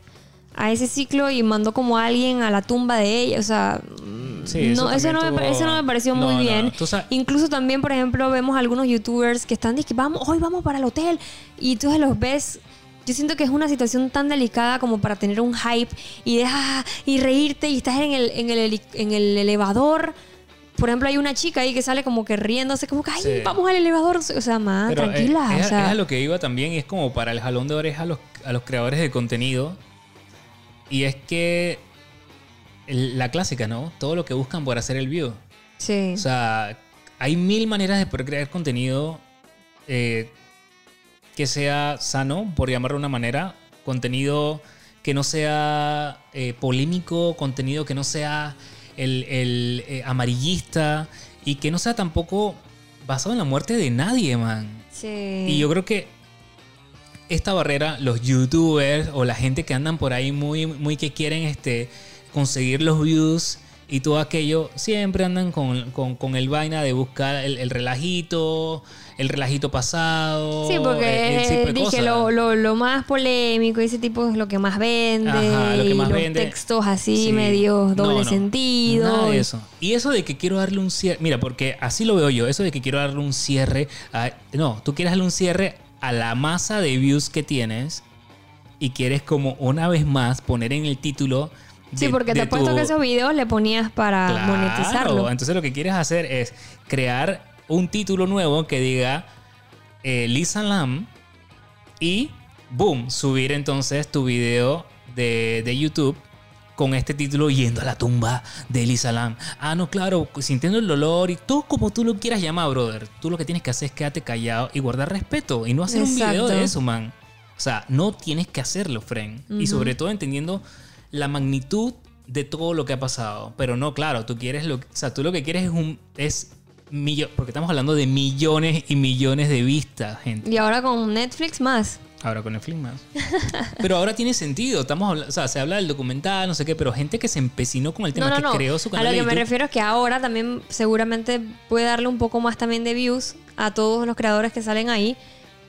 a ese ciclo y mandó como a alguien a la tumba de ella. O sea, Sí, no, eso, no me, tuvo- eso no me pareció No, muy no, bien. Incluso también, por ejemplo, vemos algunos youtubers que están diciendo, vamos, hoy vamos para el hotel. Y tú los ves. Yo siento que es una situación tan delicada como para tener un hype y deja y reírte y estás en el, en el, en el elevador. Por ejemplo, hay una chica ahí que sale como que riéndose, como que, ay, Sí. vamos al elevador. O sea, más eh, tranquila. es, o sea, es a lo que iba también, y es como para el jalón de oreja a los, a los creadores de contenido. Y es que la clásica, ¿no? Todo lo que buscan por hacer el view. sí. O sea, hay mil maneras de poder crear contenido eh, que sea sano, por llamarlo de una manera. Contenido que no sea eh, polémico, contenido que no sea el, el, eh, amarillista y que no sea tampoco basado en la muerte de nadie, man. sí. Y yo creo que esta barrera, los youtubers o la gente que andan por ahí muy, muy que quieren este, conseguir los views y todo aquello, siempre andan con, con- con el vaina de buscar el, el relajito, el relajito pasado. Sí, porque de dije lo, lo, lo más polémico, ese tipo es lo que más vende, Ajá, lo que y más los vende. textos así Sí. medio doble No, no, sentido. Nada de eso. Y eso de que quiero darle un cierre. Mira, porque así lo veo yo. Eso de que quiero darle un cierre. a- no, tú quieres darle un cierre a la masa de views que tienes. Y quieres como una vez más poner en el título. Sí, de- porque te apuesto tu- que esos videos le ponías para Claro, monetizarlo. Entonces lo que quieres hacer es crear un título nuevo que diga eh, Lisa Lam y boom, subir entonces tu video de, de YouTube con este título yendo a la tumba de Lisa Lam. Ah, no, claro, sintiendo el dolor y todo como tú lo quieras llamar, brother. Tú lo que tienes que hacer es quedarte callado y guardar respeto y no hacer un video de eso, man. O sea, no tienes que hacerlo, friend. Y sobre todo entendiendo la magnitud de todo lo que ha pasado. Pero no, claro, tú quieres lo, o sea, tú lo que quieres es un es millo- porque estamos hablando de millones y millones de vistas, gente. Y ahora con Netflix más. Ahora con Netflix más. Pero ahora tiene sentido. Estamos habla- o sea, se habla del documental, no sé qué, pero gente que se empecinó con el tema, No, no, que no. creó su A canal lo de que me refiero es que ahora también seguramente puede darle un poco más también de views a todos los creadores que salen ahí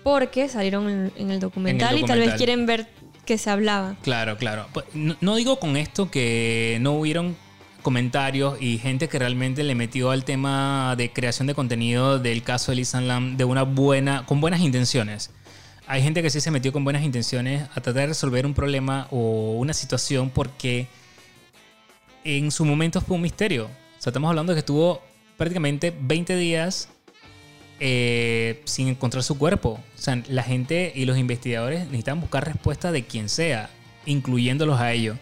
porque salieron en, en el documental y tal vez quieren ver qué se hablaba. Claro, claro. Pues, No, no digo con esto que no hubieron comentarios y gente que realmente le metió al tema de creación de contenido del caso de Lisa Lam de una buena, con buenas intenciones. Hay gente que sí se metió con buenas intenciones a tratar de resolver un problema o una situación porque en su momento fue un misterio. O sea, estamos hablando de que estuvo prácticamente 20 días eh, sin encontrar su cuerpo. O sea, la gente y los investigadores necesitan buscar respuesta de quien sea, incluyéndolos a ellos.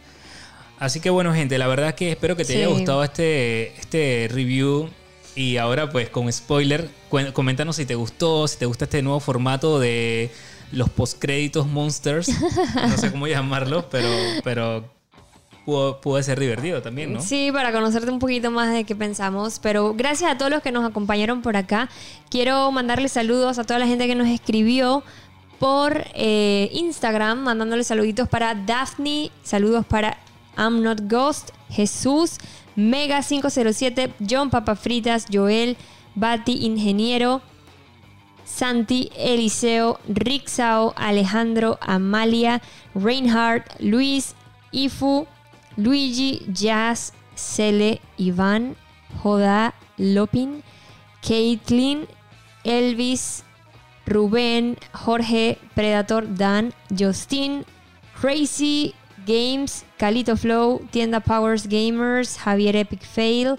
Así que bueno, gente, la verdad que espero que te Sí. haya gustado este, este review. Y ahora, pues, con spoiler, coméntanos si te gustó, si te gusta este nuevo formato de los postcréditos monsters. No sé cómo llamarlo, pero, pero pudo, pudo ser divertido también, ¿no? Sí, para conocerte un poquito más de qué pensamos. Pero gracias a todos los que nos acompañaron por acá. Quiero mandarles saludos a toda la gente que nos escribió por eh, Instagram, mandándole saluditos para Daphne, saludos para I'm Not Ghost, Jesús, Mega507, John Papafritas, Joel, Bati Ingeniero, Santi, Eliseo, Rixao, Alejandro, Amalia, Reinhardt, Luis, Ifu, Luigi, Jazz, Cele, Iván, Joda, Lopin, Caitlin, Elvis, Rubén, Jorge, Predator, Dan, Justin, Crazy Games, Calito Flow, Tienda Powers Gamers, Javier Epic Fail,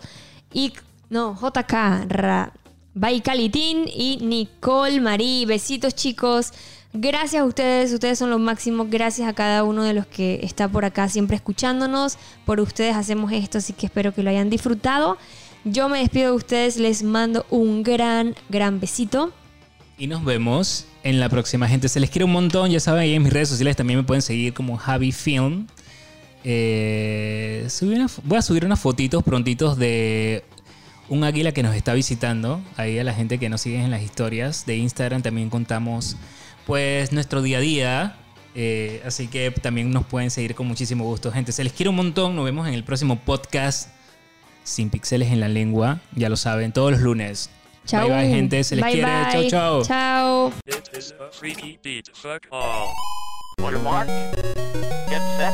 y no, JK, Ra, Baikalitín y Nicole Marí. Besitos chicos. Gracias a ustedes, ustedes son lo máximo. Gracias a cada uno de los que está por acá siempre escuchándonos. Por ustedes hacemos esto, así que espero que lo hayan disfrutado. Yo me despido de ustedes, les mando un gran, gran besito. Y nos vemos en la próxima, gente. Se les quiere un montón. Ya saben, ahí en mis redes sociales también me pueden seguir como Javi Film. Eh, voy a subir unas fotitos prontitos de un águila que nos está visitando. Ahí a la gente que nos sigue en las historias de Instagram también contamos pues nuestro día a día. Eh, así que también nos pueden seguir con muchísimo gusto, gente. Se les quiere un montón. Nos vemos en el próximo podcast sin pixeles en la lengua. Ya lo saben, todos los lunes. Chao. Bye bye, gente. Se les Bye, quiere. bye. Chau, chau. Chao. It is a freaky beat. Fuck all. Watermark. Get set.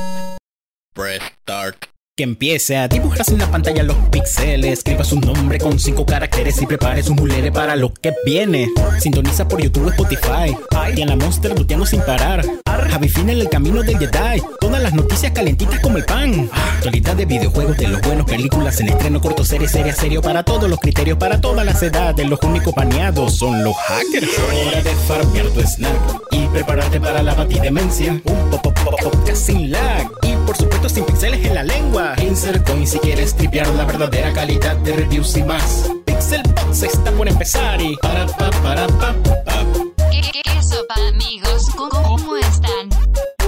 Press start. Que empiece a dibujarse en la pantalla los píxeles. Escriba su nombre con cinco caracteres y prepare su mulere para lo que viene. Sintoniza por YouTube, Spotify. Y en la Monster luteando sin parar. Javi Fina en el camino del Jedi. Todas las noticias calentitas como el pan. Actualidad de videojuegos, de los buenos, películas en estreno, corto, serie, serie, serio. Para todos los criterios, para todas las edades. Los únicos baneados son los hackers. Hora de farmear tu snack y prepararte para la batidemencia. Un pop pop pop sin lag por supuesto sin pixeles en la lengua. Insert coin si quieres tripear la verdadera calidad de reviews y más. Pixel Box está por empezar y para pa para pa pa. ¿Qué, qué, qué sopa, amigos? ¿Cómo, cómo están?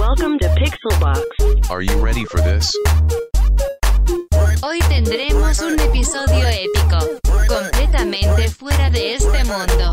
Welcome to Pixelbox. Are you ready for this? Hoy tendremos un episodio épico, completamente fuera de este mundo.